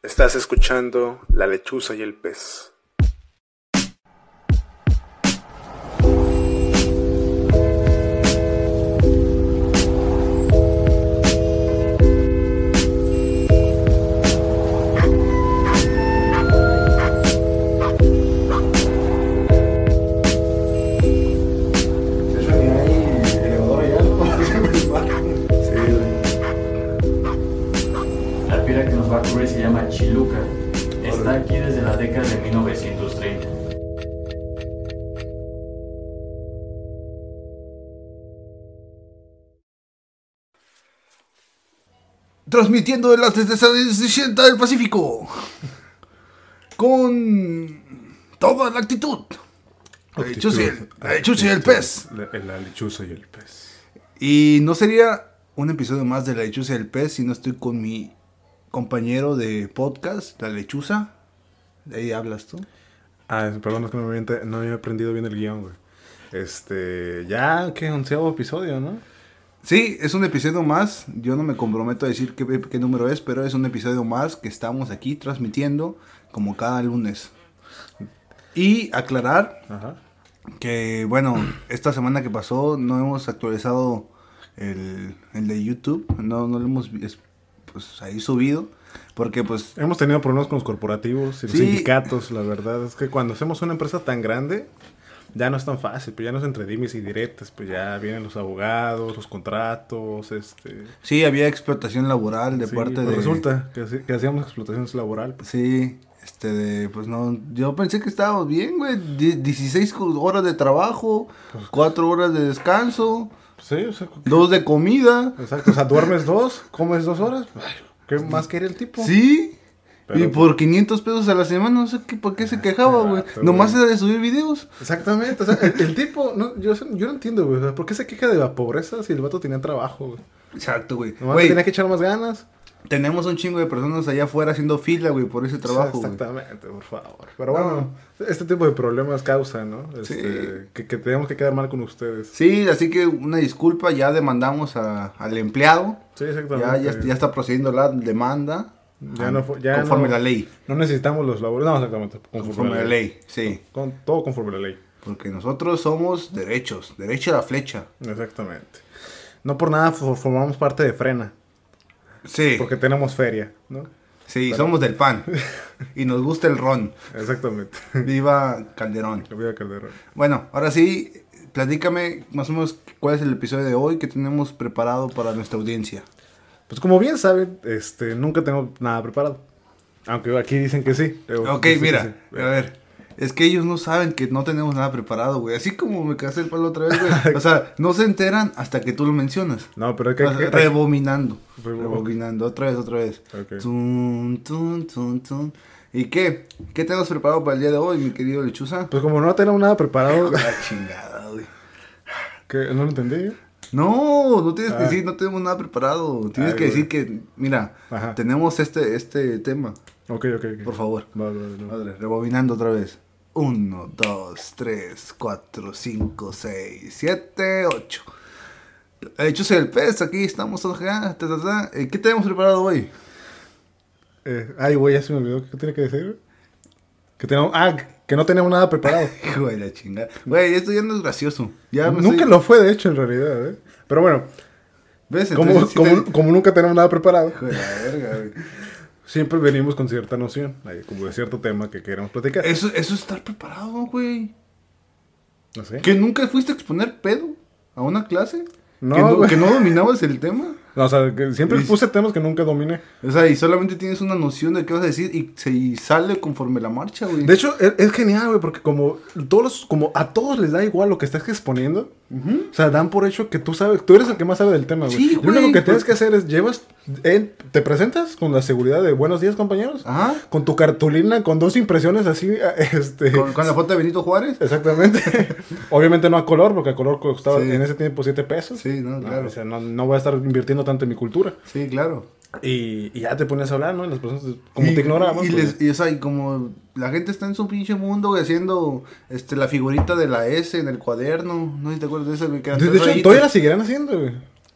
Estás escuchando La lechuza y el pez. Transmitiendo desde 60 del Pacífico. Con toda la actitud. La lechuza y el, la lechuza y el pez. La, la lechuza y el pez. Y no sería un episodio más de La Lechuza y el Pez si no estoy con mi compañero de podcast, La Lechuza. De ahí hablas tú. Ah, perdón, es que no me, había aprendido bien el guion, güey. Este, ya, ¿qué? Onceavo episodio, ¿no? Sí, es un episodio más. Yo no me comprometo a decir qué, qué número es, pero es un episodio más que estamos aquí transmitiendo como cada lunes. Y aclarar Ajá. que, bueno, esta semana que pasó no hemos actualizado el, el de YouTube. No, no lo hemos es- pues, ahí subido. Porque pues Hemos tenido problemas con los corporativos y los Sí. sindicatos, la verdad. Es que cuando hacemos una empresa tan grande, ya no es tan fácil. Pues ya no es entre dimes y directas. Pues ya vienen los abogados, los contratos, este... sí había explotación laboral de sí, parte pues de... Resulta que, hacíamos explotación laboral. Pues, Sí, este de, pues no, yo pensé que estábamos bien, güey. Die- 16 co- horas de trabajo, 4 horas de descanso, sí, o sea, 2 de comida. Exacto, o sea, duermes dos, comes dos horas. Ay, ¿Qué más quería el tipo? Sí. Pero- y por 500 pesos a la semana, no sé qué, por qué se quejaba, güey. Nomás era de subir videos. Exactamente, o sea, el, el tipo, no, yo, yo no entiendo, güey, o sea, ¿por qué se queja de la pobreza si el vato tenía trabajo, güey? Exacto, güey. Nomás Güey, tenía que echar más ganas. tenemos un chingo de personas allá afuera haciendo fila, güey, por ese trabajo. Exactamente, por favor. Pero bueno, este tipo de problemas causa, ¿no? Este, Sí. que, que tenemos que quedar mal con ustedes. Sí, así que una disculpa, ya demandamos a- al empleado. Sí, exactamente. Ya, ya, ya está procediendo la demanda. Ya no fue- ya conforme no- la ley. No necesitamos los labores, no, exactamente, conforme, Conforme la ley, sí. Con, todo conforme la ley. Porque nosotros somos derechos, derecha a la flecha. Exactamente. No por nada for- formamos parte de Frena, Sí, porque tenemos feria, ¿no? sí, somos del PAN. y nos gusta el ron. Exactamente. Viva Calderón. Le voy a Calderón. Bueno, ahora sí, platícame más o menos cuál es el episodio de hoy que tenemos preparado para nuestra audiencia. Pues como bien saben, este, nunca tengo nada preparado. Aunque aquí dicen que sí. Ok, mira, sí. a ver. Es que ellos no saben que no tenemos nada preparado, güey. Así como me casé el palo otra vez, güey. O sea, no se enteran hasta que tú lo mencionas. No, pero hay que... Rebominando. Rebo- Rebominando. Otra vez, otra vez. Ok. Tun, tun, tun, tun. ¿Y qué? ¿Qué tenemos preparado para el día de hoy, mi querido Lechuza? Pues como no tengo nada preparado... La chingada, güey. que no lo entendí. No, no tienes que Ah. decir, no tenemos nada preparado. Tienes Ay, que decir que, mira, Ajá. tenemos este, este tema. Ok, ok, ok. Por favor. Vale, vale, vale. Madre, rebobinando otra vez. 1, 2, 3, 4, 5, 6, 7, 8. Hechos el pez, aquí estamos. ta, ta, ta. Eh, ¿Qué tenemos preparado hoy? Eh, ay, güey, ya se me olvidó. ¿Qué tiene que decir? Que tenemos... Ah, que no teníamos nada preparado. Hijo de la chingada. Güey, esto ya no es gracioso. Ya nunca estoy- lo fue, de hecho, en realidad. ¿eh? Pero bueno, ¿Ves? como, Entonces, sí como, te- como nunca tenemos nada preparado, Hijo de la verga, güey. siempre venimos con cierta noción, como de cierto tema que queremos platicar. Eso, eso es estar preparado, güey. No sé. ¿Que nunca fuiste a exponer pedo a una clase? No, ¿Que, no, que no dominabas el tema? No, o sea, que siempre Y- puse temas que nunca dominé. O sea, y solamente tienes una noción de qué vas a decir y se y sale conforme la marcha, güey. De hecho, es, es genial, güey, porque como todos los- como a todos les da igual lo que estás exponiendo, o sea, dan por hecho que tú sabes, tú eres el que más sabe del tema, güey. Sí, Lo güey, único que tienes que hacer es llevas, eh, te presentas con la seguridad de buenos días, compañeros, Ajá. con tu cartulina, con dos impresiones así, eh, este, Con, con la foto de Benito Juárez. exactamente. Obviamente no a color, porque a color costaba Sí. en ese tiempo 7 pesos. Sí, no, claro. O sea, no, no voy a estar invirtiendo tanto en mi cultura. Sí, claro. Y, y ya te pones a hablar, ¿no? Y las personas, como y, te ignoraban. Y, pues, les, y, o sea, y como la gente está en su pinche mundo, güey, haciendo este, la figurita de la S en el cuaderno. No sé si te acuerdas de eso, güey. que de, hecho, todavía la seguirán haciendo, güey.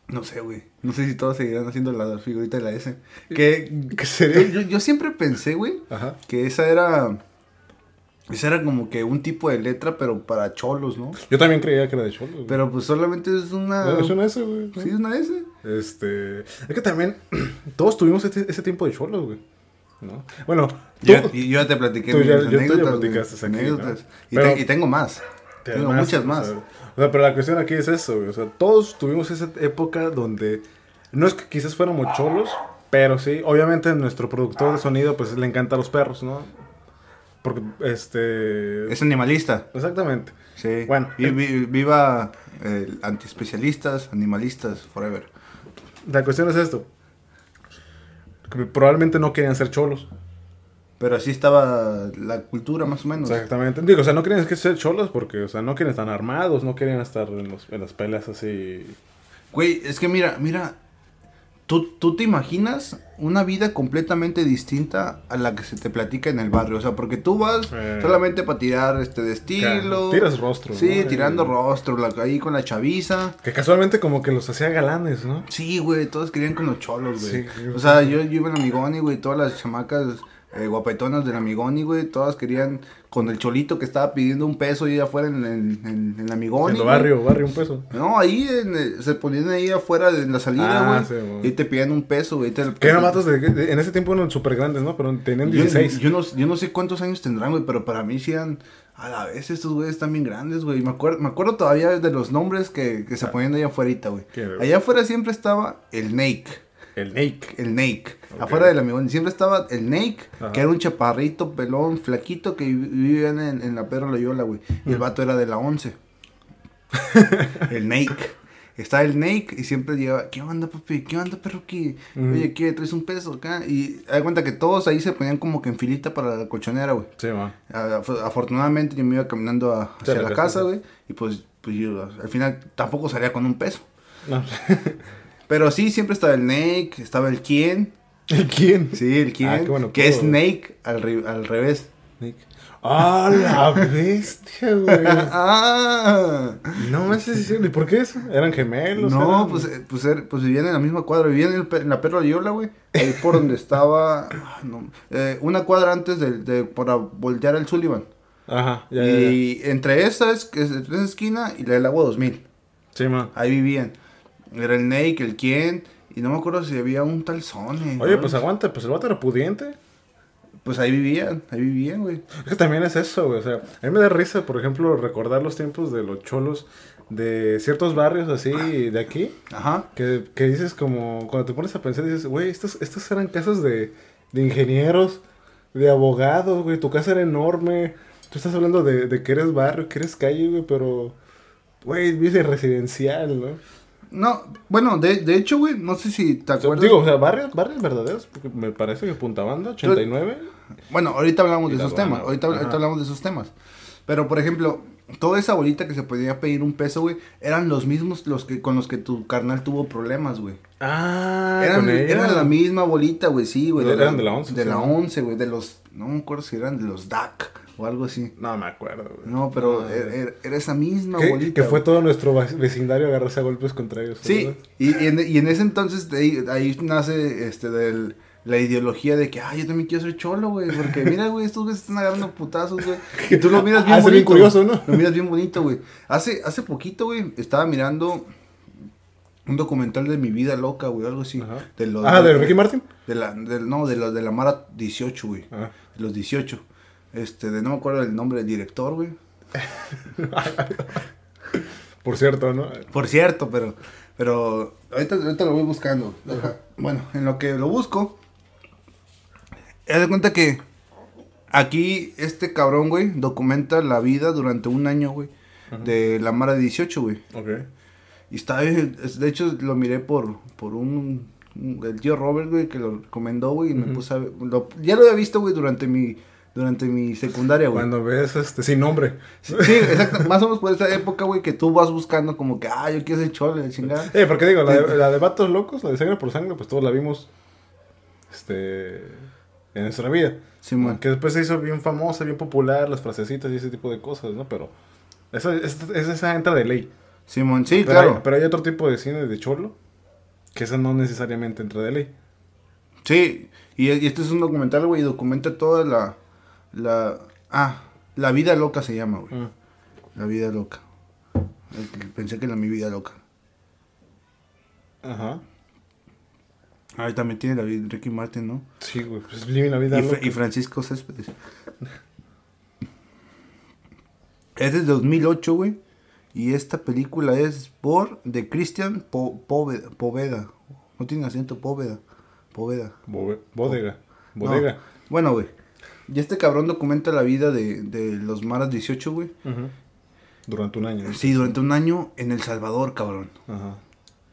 No sé, güey. No sé si todos seguirán haciendo la figurita de la S. Que, ¿Qué sería? yo, yo siempre pensé, güey, Ajá. que esa era. Esa era como que un tipo de letra, pero para cholos, ¿no? Yo también creía que era de Cholos. güey. Pero pues solamente es una. No, es una S, güey. Sí, es una S. Este. Es que también. Todos tuvimos ese, ese tiempo de Cholos, güey. ¿No? Bueno, tú. Yo ya te platiqué tú ya- yo- tú ya anécdotas, güey, platicaste aquí, anécdotas. ¿no? Y, Pero- te- y tengo más. te- Tengo más, muchas o más. sea, o sea, pero la cuestión aquí es eso, güey. O sea, todos tuvimos esa época donde. No es que quizás fuéramos cholos, pero sí, obviamente nuestro productor de sonido, pues le encanta a los perros, ¿no? Porque, este. Es animalista. Exactamente. Sí. Bueno, Vi- eh. vi- viva el antiespecialistas, animalistas, forever. La cuestión es esto. Que probablemente no querían ser cholos. Pero así estaba la cultura, más o menos. Exactamente. Digo, o sea, no querían que ser cholos porque, o sea, no quieren estar armados, no querían estar en, los- en las peleas así. Güey, es que mira, mira. ¿Tú, tú te imaginas una vida completamente distinta a la que se te platica en el barrio. O sea, porque tú vas Eh. solamente para tirar este de estilo. Tiras rostro, Sí, ¿no? tirando Y- rostro, la, ahí con la chaviza. Que casualmente como que los hacía galanes, ¿no? Sí, güey, todos querían con los cholos, güey. Sí, o sea, yo, yo iba en Amigoni, güey, todas las chamacas eh, guapetonas del Amigoni, güey, todas querían con el cholito que estaba pidiendo un peso ahí afuera en, en, en, en Amigoni. En el güey. barrio, barrio un peso. No, ahí en el- se ponían ahí afuera de la salida, Ah, güey. sí, güey. y te pedían un peso, güey. te- Que eran matos de, de- en ese tiempo eran súper grandes, ¿no? Pero tenían Yo, 16. yo no, yo no sé cuántos años tendrán, güey, pero para mí sí eran... A la vez estos güeyes están bien grandes, güey. Me acuerdo, me acuerdo todavía de los nombres que, que se ponían ahí afuera, güey. Allá afuera siempre estaba el Nake. El Nake. El Nake. Ok. Afuera del amigón. Siempre estaba el Nake, Ajá. que era un chaparrito, pelón, flaquito, que vi- vivía en, en la Pedro Loyola, güey. Y el vato era de la 11. el Nake. Está el Nake y siempre llegaba, ¿qué onda, papi? ¿Qué onda, perro? ¿Qué? Oye, ¿qué? ¿Traes un peso acá? Y da cuenta que todos ahí se ponían como que en filita para la colchonera, güey. Sí, man. Af- Afortunadamente yo me iba caminando a- hacia la la casa, güey. Y pues, pues yo al final tampoco salía con un peso. No. Pero sí, siempre estaba el Nake, estaba el quién. ¿Quién? Sí, el quién. Ah, qué bueno, que es Snake al, re- al revés. ¡Ah, la bestia, güey! ah. No me sé si ¿Y por qué eso? ¿Eran gemelos? No, eran- pues, eh, pues, er- pues vivían en la misma cuadra, vivían en, el en la Perla Yola, güey. Ahí por donde estaba, ah, no, eh, una cuadra antes de, de- para voltear al Sullivan. Ajá, ya, ya, ya. y entre esas, que es entre esa esquina y la del agua 2000. Sí, man. Ahí vivían. Era el Nake, el quién, y no me acuerdo si había un tal Sony. Oye, ¿no? pues aguanta, pues el vato era pudiente. Pues ahí vivían, ahí vivían, güey. Es que también es eso, güey. O sea, a mí me da risa, por ejemplo, recordar los tiempos de los cholos de ciertos barrios así de aquí. Ajá. Que, que dices como, cuando te pones a pensar, dices, güey, estas, estas eran casas de, de ingenieros, de abogados, güey. Tu casa era enorme. Tú estás hablando de, de que eres barrio, que eres calle, güey, pero, güey, vives residencial, ¿no? No, bueno, de, de hecho, güey, no sé si te acuerdas. digo, o sea, barrios, barrios verdaderos, porque me parece que Punta Banda, 89. Bueno, ahorita hablamos de esos temas. Ahorita, hablamos de esos temas. Pero, por ejemplo, toda esa bolita que se podía pedir un peso, güey, eran los mismos los que con los que tu carnal tuvo problemas, güey. Ah, Eran, eran la misma bolita, güey, sí, güey. Eran de la 11, De la ¿no? 11, güey, de los... No me acuerdo si eran de los DAC o algo así. No me acuerdo, güey. No, pero Ah. era, era- era esa misma Que, bolita. que fue güey. todo nuestro vecindario agarrarse a golpes contra ellos. Sí, y, y en, y en ese entonces de ahí, ahí nace este del, la ideología de que, ah, yo también quiero ser cholo, güey, porque mira, güey, estos güeyes están agarrando putazos, güey. Y tú lo miras bien Ah, bonito. bien curioso, ¿no? Lo miras bien bonito, güey. Hace, hace poquito, güey, estaba mirando un documental de mi vida loca, güey, algo así. Ajá. De Ah, ¿de Ricky Martin? de la, del- no, de los de la Mara 18, güey. Ah. De los 18. Este, de no me acuerdo el nombre del director, güey. Por cierto, ¿no? Por cierto, pero, pero ahorita, ahorita lo voy buscando. Bueno, en lo que lo busco, haz de cuenta que aquí este cabrón, güey, documenta la vida durante un año, güey, de la Mara 18, güey. Ok. Y está, es- de hecho, lo miré por, por un, el tío Robert, güey, que lo recomendó, güey, y me puse a lo- ya lo había visto, güey, durante mi, durante mi secundaria, güey. Cuando ves este sin nombre. Sí, exacto, más o menos por esa época, güey, que tú vas buscando como que, ah, yo quiero ser chole, chingada. Eh, porque digo, la de, la de Vatos Locos, la de Sangre por Sangre, pues todos la vimos este en nuestra vida. Simón. Que después se hizo bien famosa, bien popular, las frasecitas y ese tipo de cosas, ¿no? Pero esa, esa, esa entra de ley. Simón, sí, pero, claro. hay, pero hay otro tipo de cine de cholo. Que esa no necesariamente entra de ley. Sí, y, y este es un documental, güey, y documenta toda la, la... Ah, La vida loca se llama, güey. Mm. La vida loca. Pensé que era mi vida loca. Ajá. Ah, también tiene la vida Ricky Martin, ¿no? Sí, güey. Pues vive la vida Y, loca. y Francisco Céspedes. Es de 2008, güey. Y esta película es por de Christian Po- Poveda. Poveda. No tiene acento, Poveda. Poveda. Bode- Bodega. Bodega. No. Bueno, güey. Y este cabrón documenta la vida de, de los Maras 18, güey. Ujú. Durante un año. Sí, durante un año en El Salvador, cabrón. Ajá.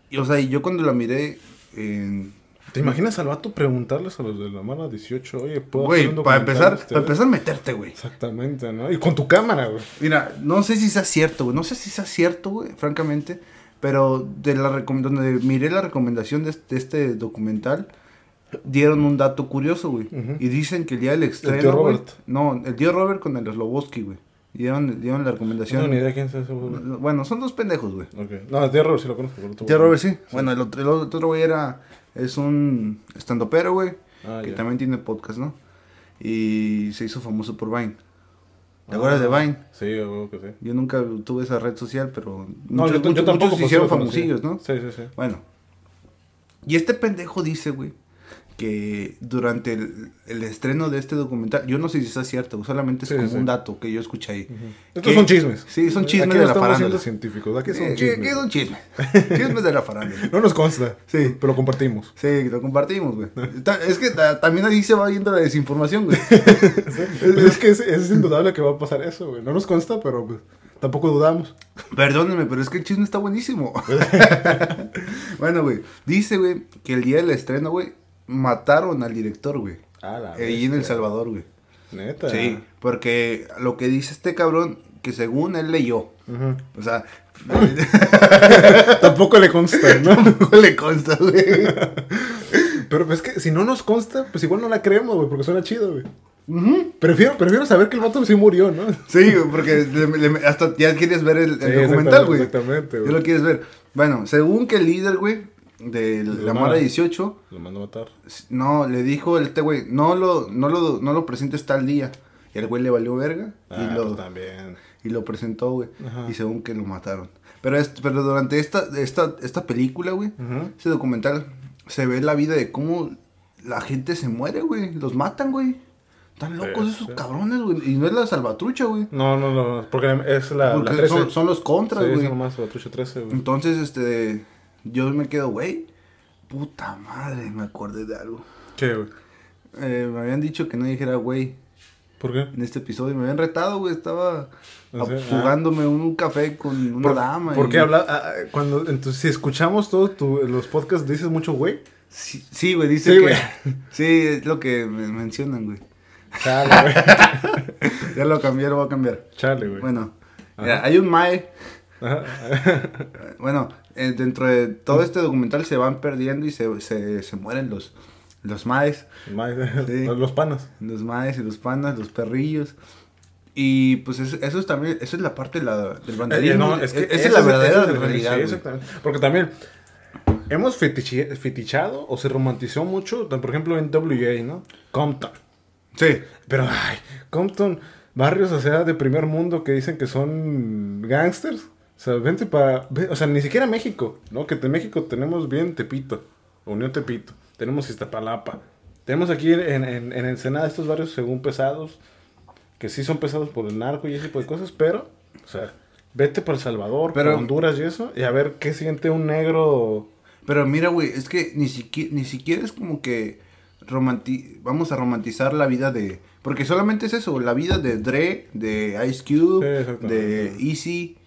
Y, o sea, y yo cuando la miré en... ¿Te imaginas al vato preguntarles a los de la mala 18? Oye, ¿puedo Güey, hacer un para empezar, de ustedes?" para empezar a meterte, güey. Exactamente, ¿no? Y con tu cámara, güey. Mira, no sé si sea cierto, güey. No sé si sea cierto, güey, francamente. Pero de la donde miré la recomendación de este, de este documental, dieron un dato curioso, güey. Y dicen que el día del estreno. tío güey- Robert. no, el tío Robert con el Sloboski, güey. Dieron, dieron la No recomendación. tengo ni idea quién es ese, güey. Bueno, son dos pendejos, güey. Ok. No, el tío Robert sí lo conozco. otro Tío. Robert sí. Bueno, el otro, el otro güey era. Es un estandopero, güey. Ah, que ya. también tiene podcast, ¿no? Y se hizo famoso por Vine. ¿Te Ah, acuerdas de Vine? Sí, yo creo que sí. Yo nunca tuve esa red social, pero. No, muchos, yo, yo muchos- tampoco muchos se pues, hicieron famosillos, ¿no? Sí, sí, sí. Bueno. Y este pendejo dice, güey, que durante el, el estreno de este documental, yo no sé si está cierto, solamente es Sí, como sí. un dato que yo escuché ahí. Estos son chismes. Sí, son chismes Aquí de la farándula. científicos. Aquí son Eh, chismes. ¿Qué, son chismes? chismes de la farándula. No nos consta. Sí. Pero lo compartimos. Sí, lo compartimos, güey. Es que ta- también ahí se va viendo la desinformación, güey. Es que es, es indudable que va a pasar eso, güey. No nos consta, pero pues, tampoco dudamos. Perdónenme, pero es que el chisme está buenísimo. bueno, güey. Dice, güey, que el día del estreno, güey, mataron al director, güey. Ah, la Ahí en El. Salvador, güey. Neta. Sí, porque lo que dice este cabrón, que según él leyó, o sea, Tampoco le consta, ¿no? tampoco le consta, güey. Pero es que si no nos consta, pues igual no la creemos, güey, porque suena chido, güey. prefiero, prefiero saber que el vato sí murió, ¿no? Sí, porque le- le- hasta ya quieres ver el, el Sí, documental, güey. Exactamente, Ya güey. lo quieres ver. Bueno, según que el líder, güey, de la La Mara Mara. 18, Lo mandó a matar. no, le dijo el este güey, no lo, no lo, no lo presentes tal día. Y el güey le valió verga Ah, y, lo, pues también. y lo presentó, güey. Y según que lo mataron. Pero, es, pero durante esta, esta, esta película, güey, ese documental, se ve la vida de cómo la gente se muere, güey. Los matan, güey. Están locos Sí, esos sí. cabrones, güey. Y no es la salvatrucha, güey. No, no, no, porque es la, Porque la 13. son, son los contras, sí, güey. son nomás la trucha 13, güey. Entonces, este, yo me quedo, güey, puta madre, me acordé de algo. ¿Qué, güey? Eh, me habían dicho que no dijera, güey, ¿Por qué? en este episodio. Me habían retado, güey, estaba ¿En serio? jugándome un café con una ¿Por, dama. ¿por y- qué habla? ah, ah, cuando, entonces, si escuchamos todos los podcasts, dices mucho, güey. Sí, sí, güey, dice Sí, que... güey. Sí, es lo que me mencionan, güey. Chale, güey. Ya lo cambié, lo voy a cambiar. Chale, güey. Bueno, Ajá. hay un mae... Ajá. Bueno, eh, dentro de todo este documental se van perdiendo y se, se, se mueren los, los maes. Sí. Los panas. Los maes y los panas, los perrillos. Y pues eso, eso es también, eso es la parte de la, del Eh, vandalismo. no, es que esa es la verdadera es realidad. sí, exactamente. Porque también hemos fetichado o se romantizó mucho, por ejemplo, en WA, ¿no? Compton. Sí. Pero, ay, Compton, barrios, o sea, de primer mundo que dicen que son gangsters. O sea, vente para. O sea, ni siquiera México, ¿no? Que en México tenemos bien Tepito, Unión Tepito, tenemos Iztapalapa. Tenemos aquí en, en, en Ensenada estos barrios según pesados, que sí son pesados por el narco y ese tipo de cosas, pero, o sea, vete para El Salvador, Pero- para Honduras y eso, y a ver qué siente un negro. Pero mira, güey, es que ni siquiera, ni siquiera es como que romanti vamos a romantizar la vida de... Porque solamente es eso, la vida de Dre, de Ice Cube, de Easy.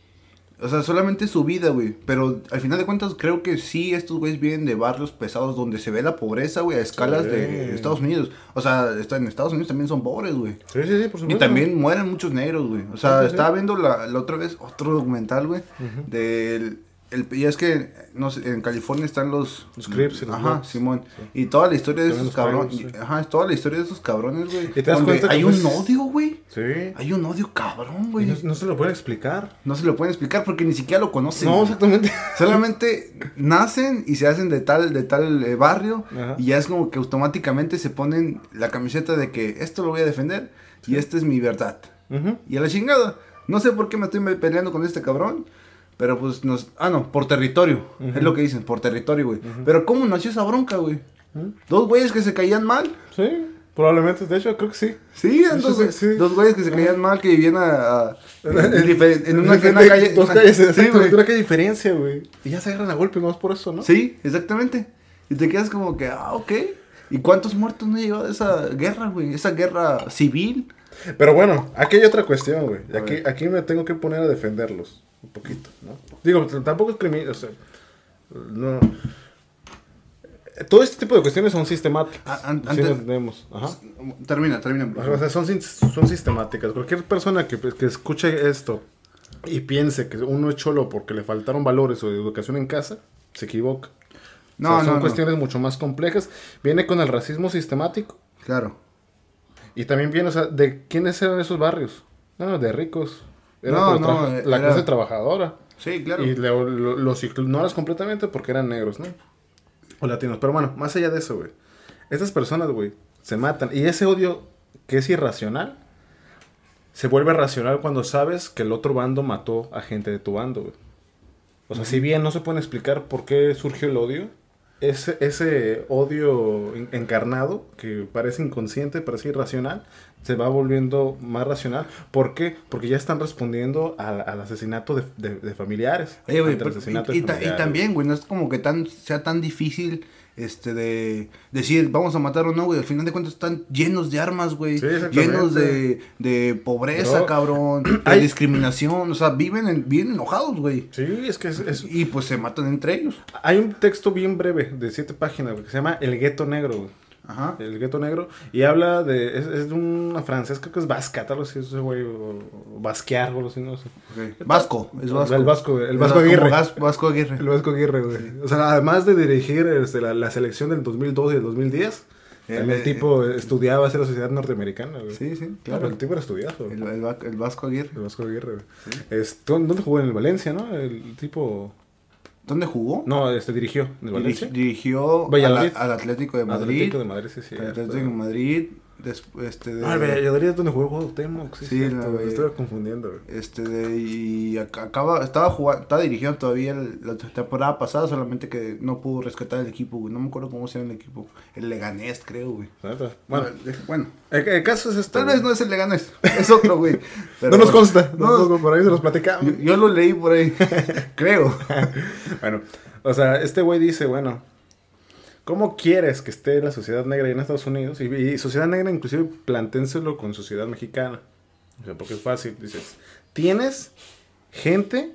O sea, solamente su vida, güey. Pero al final de cuentas creo que sí, estos güeyes vienen de barrios pesados donde se ve la pobreza, güey, a escalas Sí. de Estados Unidos. O sea, está, en Estados Unidos también son pobres, güey. Sí, sí, sí, por Y supuesto. también mueren muchos negros, güey. O sea, Sí, sí, sí. estaba viendo la, la otra vez otro documental, güey, del el, y es que no sé, en California están los... Los Crips y los Ajá. Simón. Y toda la historia de También esos cabrones. Sí. Ajá, es toda la historia de esos cabrones, güey. Y te das cuenta que hay un odio, güey. Sí. Hay un odio cabrón, güey. No, no se lo pueden explicar. No se lo pueden explicar porque ni siquiera lo conocen. No, exactamente. Solamente nacen y se hacen de tal, de tal eh, barrio Ajá. y ya es como que automáticamente se ponen la camiseta de que esto lo voy a defender y esta es mi verdad. Ujú. Y a la chingada. No sé por qué me estoy peleando con este cabrón. Pero pues nos... Ah, no, por territorio. Es lo que dicen, por territorio, güey. Pero ¿cómo nació esa bronca, güey? Ujú. Dos güeyes que se caían mal. Sí, probablemente. De hecho, creo que sí. Sí, eran dos, sí, dos güeyes que se caían mal, que vivían a, a- en, una, De- en una de- calle. Dos una- calles, sí, güey. una calle diferencia, güey. Y ya se agarran a golpe, más por eso, ¿no? Sí, exactamente. Y te quedas como que, ah, ok. ¿Y cuántos muertos no ha llevado esa guerra, güey? Esa guerra civil. Pero bueno, aquí hay otra cuestión, güey. Aquí, aquí me tengo que poner a defenderlos un poquito, ¿no? Digo, tampoco es criminal, o sea, no. Todo este tipo de cuestiones son sistemáticas. Ah, an- sí antes-. Ajá. Termina, termina. por O sea, son, sistemáticas. Cualquier persona que, que escuche esto y piense que uno es cholo porque le faltaron valores o educación en casa, se equivoca. No, O sea, son no, no. cuestiones mucho más complejas. Viene con el racismo sistemático Claro. y también viene, o sea, de quiénes eran esos barrios. No, no, de ricos. Era No, no, la era- clase trabajadora. Sí, claro. Y lo- lo- los ignoras completamente porque eran negros, ¿no? O latinos. Pero bueno, más allá de eso, güey. Estas personas, güey, se matan. Y ese odio que es irracional, se vuelve racional cuando sabes que el otro bando mató a gente de tu bando, güey. O sea, si bien no se puede explicar por qué surgió el odio, ese, ese odio en- encarnado, que parece inconsciente, parece irracional, se va volviendo más racional. ¿Por qué? Porque ya están respondiendo al, al asesinato de, de- de familiares. Oye, güey, ante el pero- asesinato y, de y también, güey, no es como que tan sea tan difícil este de decir vamos a matar o no, güey. Al final de cuentas están llenos de armas, güey. Sí, llenos de, de pobreza, cabrón. De discriminación. O sea, viven en- bien enojados, güey. Sí, es que es- es, Y pues se matan entre ellos. Hay un texto bien breve de siete páginas que se llama El gueto negro. güey. Ajá. El gueto negro. Y habla de. Es, es de una francesa, creo que es vasca, tal vez ese güey. O, o basquear, o algo así, no sé. Vasco, es vasco. El vasco, el vasco Aguirre. Gas- Vasco Aguirre. El Vasco Aguirre, güey. O sea, además de dirigir este, la, la selección del 2002 y del 2010, El- también el tipo estudiaba hacia la sociedad norteamericana, güey. Sí, sí, Claro, el tipo era estudiado. El, el va- el Vasco Aguirre. El Vasco Aguirre, güey. Es- ¿Dónde jugó? En el Valencia, ¿no? El tipo. ¿Dónde jugó? No, este dirigió. ¿En el Valencia? dirigió al, al Atlético de Madrid. Atlético de Madrid, sí, sí. al Atlético de Madrid. Des- este de, Ah, Valladolid es donde jugó Cuauhtémoc, sí, Sí, la me estoy confundiendo, güey. Este de, y ac- acaba, estaba jugando, estaba dirigiendo todavía el- la temporada pasada, solamente que no pudo rescatar el equipo, güey. No me acuerdo cómo se llama el equipo. El Leganés, creo, güey. Bueno, Bueno, bueno, el, el caso es tal vez no es el Leganés, es otro, güey. Pero No nos consta, no, por ahí se los platicamos. yo, yo lo leí por ahí, creo. Bueno, o sea, este güey dice, bueno, ¿cómo quieres que esté la sociedad negra en Estados Unidos? Y, y sociedad negra inclusive planténselo con sociedad mexicana. O sea, porque es fácil, dices, tienes gente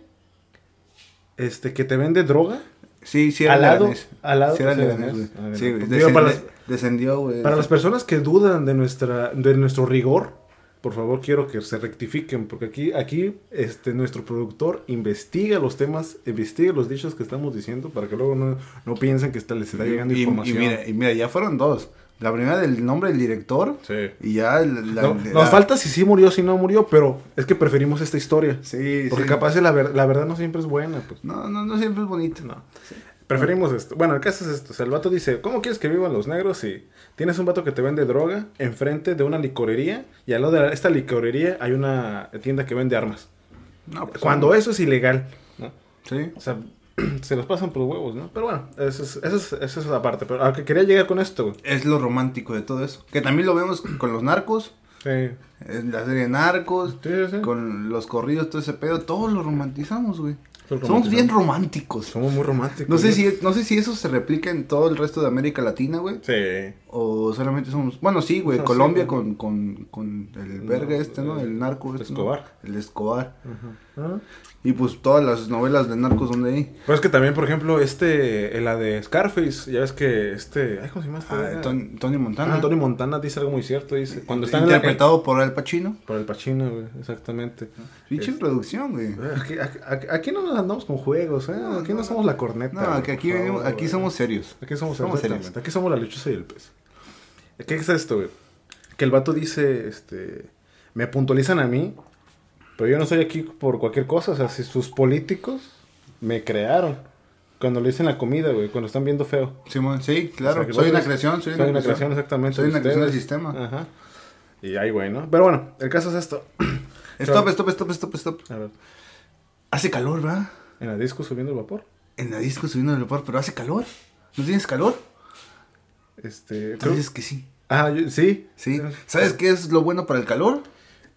este que te vende droga Sí, sí era Al lado- Leganés. al lado, Sí era Leganés, Leganés. güey. Ah, Sí, güey. Para las- Descendió, güey. Para las personas que dudan de nuestra de nuestro rigor, por favor quiero que se rectifiquen porque aquí aquí este nuestro productor investiga los temas, investiga los dichos que estamos diciendo para que luego no, no piensen que está, les está llegando y, y información. mira, y mira, ya fueron dos. La primera del nombre del director Sí. y ya la, No, la- nos falta si sí murió, si no murió, pero es que preferimos esta historia. Sí, Porque sí. capaz la, ver- la verdad no siempre es buena, pues. No, no, no siempre es bonito. No. Preferimos esto. Bueno, el caso es esto. O sea, el vato dice, ¿cómo quieres que vivan los negros si tienes un vato que te vende droga enfrente de una licorería y al lado de esta licorería hay una tienda que vende armas? No, pues, Cuando eso es ilegal, ¿no? Sí. O sea, se los pasan por los huevos, ¿no? Pero bueno, eso es, eso es, eso es la parte. Pero a lo que quería llegar con esto, güey. Es lo romántico de todo eso. Que también lo vemos con los narcos. Sí. En la serie Narcos. Sí, sí, sí. Con los corridos, todo ese pedo. Todos lo romantizamos, güey. Somos bien románticos. Somos muy románticos. No sé, ¿no? si, no sé si eso se replica en todo el resto de América Latina, güey. Sí. O solamente somos. Bueno, sí, güey. No, Colombia sí, con, con, con el No, verga este, ¿no? el- narco el este, ¿no? Escobar. El Escobar. Ajá. Y pues todas las novelas de narcos donde hay. Pero es que también, por ejemplo, este, en la de Scarface, ya ves que este, ay, ¿cómo se llama? este? Ah, Tony, Tony Ah, Montana. Antonio Montana dice algo muy cierto, dice, cuando están en la, Interpretado por Al Pacino. por el Pacino, güey, exactamente. Pinche Es- producción, güey. Aquí, aquí- aquí no nos andamos con juegos, ¿eh? Aquí no somos la corneta. No, que aquí, venimos- aquí güey. somos serios. Aquí somos, Somos serios. Aquí somos la lechuza y el pez. ¿Qué es esto, güey? Que el vato dice, este... Me puntualizan a mí, pero yo no estoy aquí por cualquier cosa. O sea, si sus políticos me crearon. Cuando le dicen la comida, güey, cuando están viendo feo. Simón, sí, claro. O sea, que soy una creación, soy, Soy una creación, exactamente. Soy una creación del sistema. Ajá. Y ahí, güey, ¿no? Pero bueno, el caso es esto. Stop, stop, stop, stop, stop. A ver, Hace calor, ¿verdad? en la disco subiendo el vapor. En la disco subiendo el vapor, pero hace calor. ¿No tienes calor? Este... Tú creo- dices que sí. Ah, yo- sí. Sí. ¿Sabes qué es lo bueno para el calor?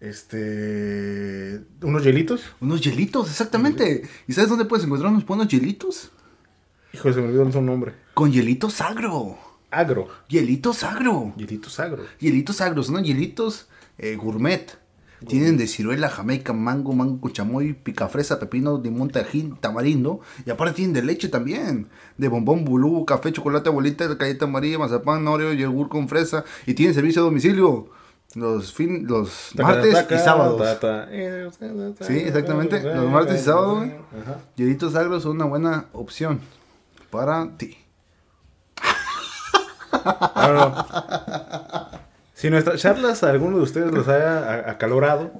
Este... Unos hielitos. Unos hielitos, exactamente. ¿Y sabes dónde puedes encontrar unos buenos hielitos? Hijo, se me olvidó su nombre. Con hielitos agro. Agro. Hielitos agro. Hielitos agro. Hielitos agros, son hielitos eh, gourmet. Tienen de ciruela, jamaica, mango, mango con chamoy, picafresa, pepino, limón, tajín, tamarindo. Y aparte tienen de leche también. De bombón, bulú, café, chocolate, abuelita, galleta amarilla, mazapán, oreo, yogur con fresa. Y tienen servicio a domicilio. Los, fin, los martes y sábados. Sí, exactamente. Los martes y sábados, güey. Hielitos agros son una buena opción para ti. Ahora, si nuestras charlas a alguno de ustedes los haya acalorado,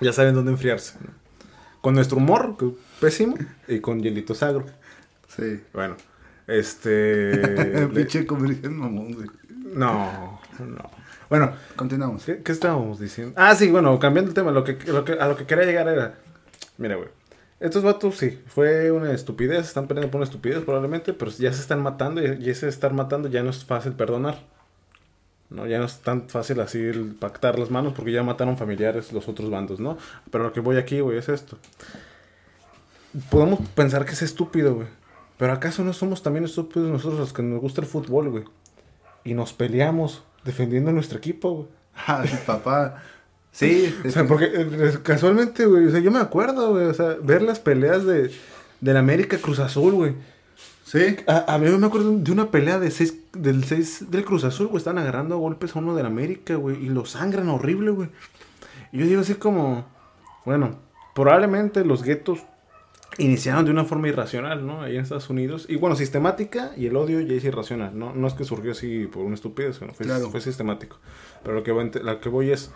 ya saben dónde enfriarse. ¿no? Con nuestro humor, que es pésimo, y con hielitos agro. Sí. Bueno, este... le- Pinche comercial mamón, güey. no, no. Bueno, Continuamos. ¿Qué, qué estábamos diciendo? Ah, sí, bueno, cambiando el tema, lo que, lo que, a lo que quería llegar era. Mira, güey. Estos vatos, sí, fue una estupidez, están peleando por una estupidez probablemente, pero ya se están matando y, y ese estar matando ya no es fácil perdonar. No, ya no es tan fácil así el pactar las manos porque ya mataron familiares los otros bandos, ¿no? Pero lo que voy aquí, güey, es esto. Podemos pensar que es estúpido, güey. Pero ¿acaso no somos también estúpidos nosotros los que nos gusta el fútbol, güey? Y nos peleamos defendiendo nuestro equipo, güey. Ah, papá. Sí, O sea, porque eh, casualmente, güey, o sea, yo me acuerdo, güey, o sea, ver las peleas de del América Cruz Azul, güey. sí. A, a mí me acuerdo de una pelea de seis, del 6 del Cruz Azul, güey, están agarrando a golpes a uno del América, güey, y lo sangran horrible, güey. Y yo digo así como, bueno, probablemente los guetos iniciaron de una forma irracional, ¿no? Ahí en Estados Unidos. Y bueno, sistemática y el odio ya es irracional, ¿no? No es que surgió así por una estupidez, sino fue, Claro. fue sistemático. Pero lo que, voy, lo que voy es...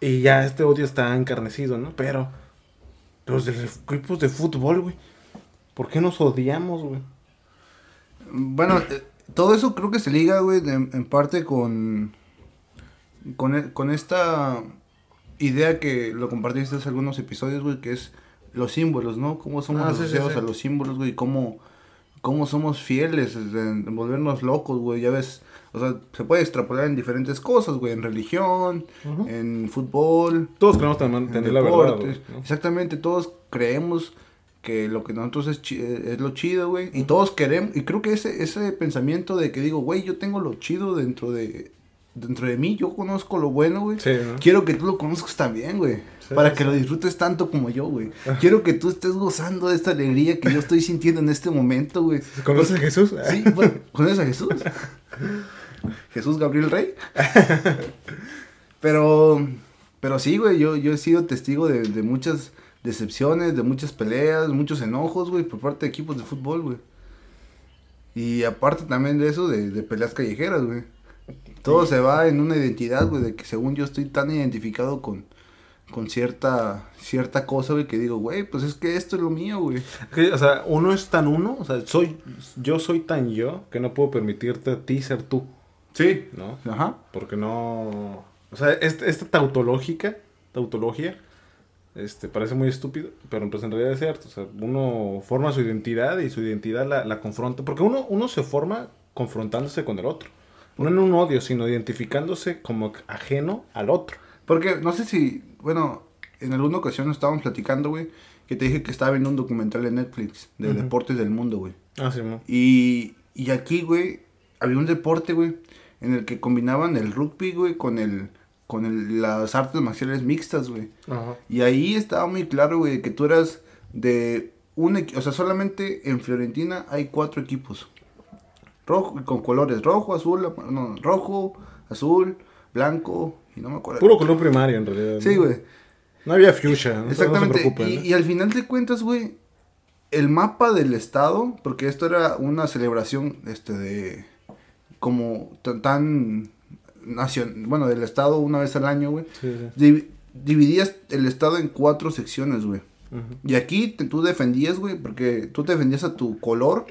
Y ya este odio está encarnecido, ¿no? Pero los de los equipos de fútbol, güey. ¿Por qué nos odiamos, güey? Bueno, eh, todo eso creo que se liga, güey, de- en parte con, con, e- con esta idea que lo compartiste hace algunos episodios, güey, que es los símbolos, ¿no? Cómo somos Ah, sí, sí, asociados sí. a los símbolos, güey, cómo, cómo somos fieles en, en volvernos locos, güey, ya ves. O sea, se puede extrapolar en diferentes cosas, güey, en religión, en fútbol, Todos en tener la verdad, deportes. güey, ¿no? Exactamente, todos creemos que lo que nosotros es, chi- es lo chido, güey. Y todos queremos, y creo que ese, ese pensamiento de que digo, güey, yo tengo lo chido dentro de, dentro de mí, yo conozco lo bueno, güey. Sí, ¿no? Quiero que tú lo conozcas también, güey. Sí, para sí, que lo disfrutes tanto como yo, güey. Quiero que tú estés gozando de esta alegría que yo estoy sintiendo en este momento, güey. ¿Conoces a Jesús? Sí, bueno, ¿conoces a Jesús? Jesús Gabriel Rey. Pero, pero sí, güey, yo, yo he sido testigo de, de muchas decepciones, de muchas peleas, muchos enojos, güey, por parte de equipos de fútbol, güey. Y aparte también de eso, de, de peleas callejeras, güey. Todo se va en una identidad, güey, de que según yo estoy tan identificado con, con cierta, cierta cosa, güey, que digo, güey, pues es que esto es lo mío, güey. O sea, uno es tan uno, o sea, soy, yo soy tan yo que no puedo permitirte a ti ser tú, Sí. ¿no? Ajá. Porque no, o sea, este- esta tautológica, tautología, este, parece muy estúpido, pero pues en realidad es cierto, o sea, uno forma su identidad y su identidad la, la confronta, porque uno, uno se forma confrontándose con el otro, no en un odio, sino identificándose como ajeno al otro. Porque no sé si, bueno, en alguna ocasión estábamos platicando, güey, que te dije que estaba viendo un documental en Netflix de deportes del mundo, güey. Ah, sí, ¿no? Y, y aquí, güey, había un deporte, güey, en el que combinaban el rugby, güey, con el con el- las artes marciales mixtas, güey. Ajá. Y ahí estaba muy claro, güey, que tú eras de un equipo, o sea, solamente en Fiorentina hay cuatro equipos. Rojo, con colores, rojo, azul, no, rojo, azul, blanco, y no me acuerdo. Puro color primario, en realidad. Sí, güey. No había fuchsia. No, Exactamente. Se y, ¿eh? y al final de cuentas, güey, el mapa del estado, porque esto era una celebración, este, de, como tan, tan nacion- bueno, del estado una vez al año, güey. Sí, sí. Div- dividías el estado en cuatro secciones, güey. Y aquí te- tú defendías, güey, porque tú defendías a tu color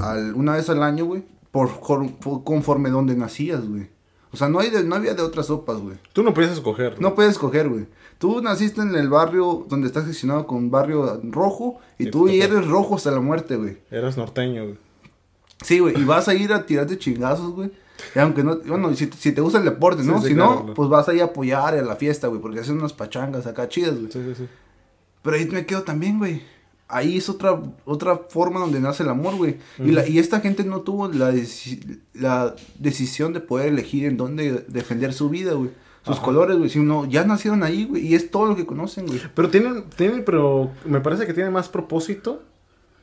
Al, una vez al año, güey, por, por- conforme donde nacías, güey. O sea, no, hay de- no había de otras sopas, güey. Tú no podías escoger. No puedes escoger, güey. Tú naciste en el barrio donde estás gestionado con barrio rojo y Y tú eres rojo hasta la muerte, güey. Eras norteño, güey. Sí, güey, y vas a ir a tirarte chingazos, güey. Y aunque no, bueno, si, te- si te gusta el deporte, ¿no? Sí, sí, si claro, no, claro. pues vas a ir a apoyar a la fiesta, güey, porque hacen unas pachangas acá chidas, güey. Sí, sí, sí. Pero ahí me quedo también, güey. Ahí es otra, otra forma donde nace el amor, güey. y, la, y esta gente no tuvo la, deci- la decisión de poder elegir en dónde defender su vida, güey. Sus Ajá. colores, güey. Sino ya nacieron ahí, güey. Y es todo lo que conocen, güey. Pero tienen, tienen, pero me parece que tienen más propósito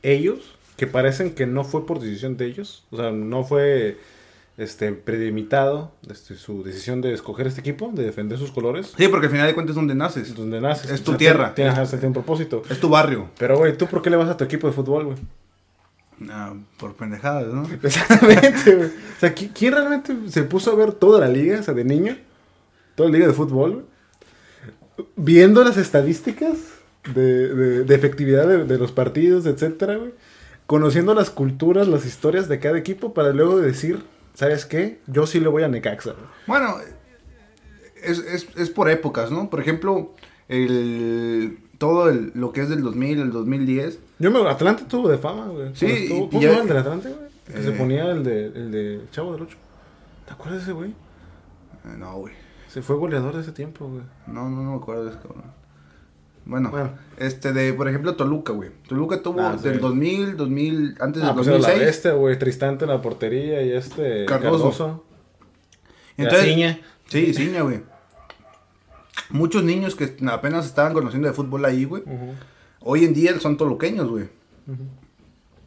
ellos, que parecen que no fue por decisión de ellos. O sea, no fue este predimitado este, su decisión de escoger este equipo, de defender sus colores. Sí, porque al final de cuentas es donde naces. Es donde naces. Es O tu sea, tierra. Tiene, tiene, tiene un propósito. Es tu barrio. Pero, güey, ¿tú por qué le vas a tu equipo de fútbol, güey? Ah, por pendejadas, ¿no? Exactamente, güey. O sea, ¿qui- ¿quién realmente se puso a ver toda la liga, o sea, de niño? Toda la liga de fútbol, güey. Viendo las estadísticas de, de- de efectividad de, de los partidos, etcétera, güey. Conociendo las culturas, las historias de cada equipo para luego decir, ¿sabes qué? Yo sí le voy a Necaxa. Bueno, es, es, es por épocas, ¿no? Por ejemplo, el, todo el- lo que es del 2000, el 2010. Yo me... Atlante tuvo de fama, güey. Sí, estuvo- ¿Cómo el del Atlante, güey? Que se Eh. ponía el de, el de Chavo del Ocho. ¿Te acuerdas de ese, güey? eh, no, güey. Se fue goleador de ese tiempo, güey. No, no, no me acuerdo de ese cabrón. Bueno, Bueno. este de, por ejemplo, Toluca, güey. Toluca tuvo Ah, sí. del 2000, 2000, antes Ah, del pues era la 2006. bestia, güey. Tristante en la portería y este... Cardoso. Cardoso. Entonces, Ciña. Sí, Ciña, güey. Muchos niños que apenas estaban conociendo de fútbol ahí, güey. Hoy en día son toluqueños, güey.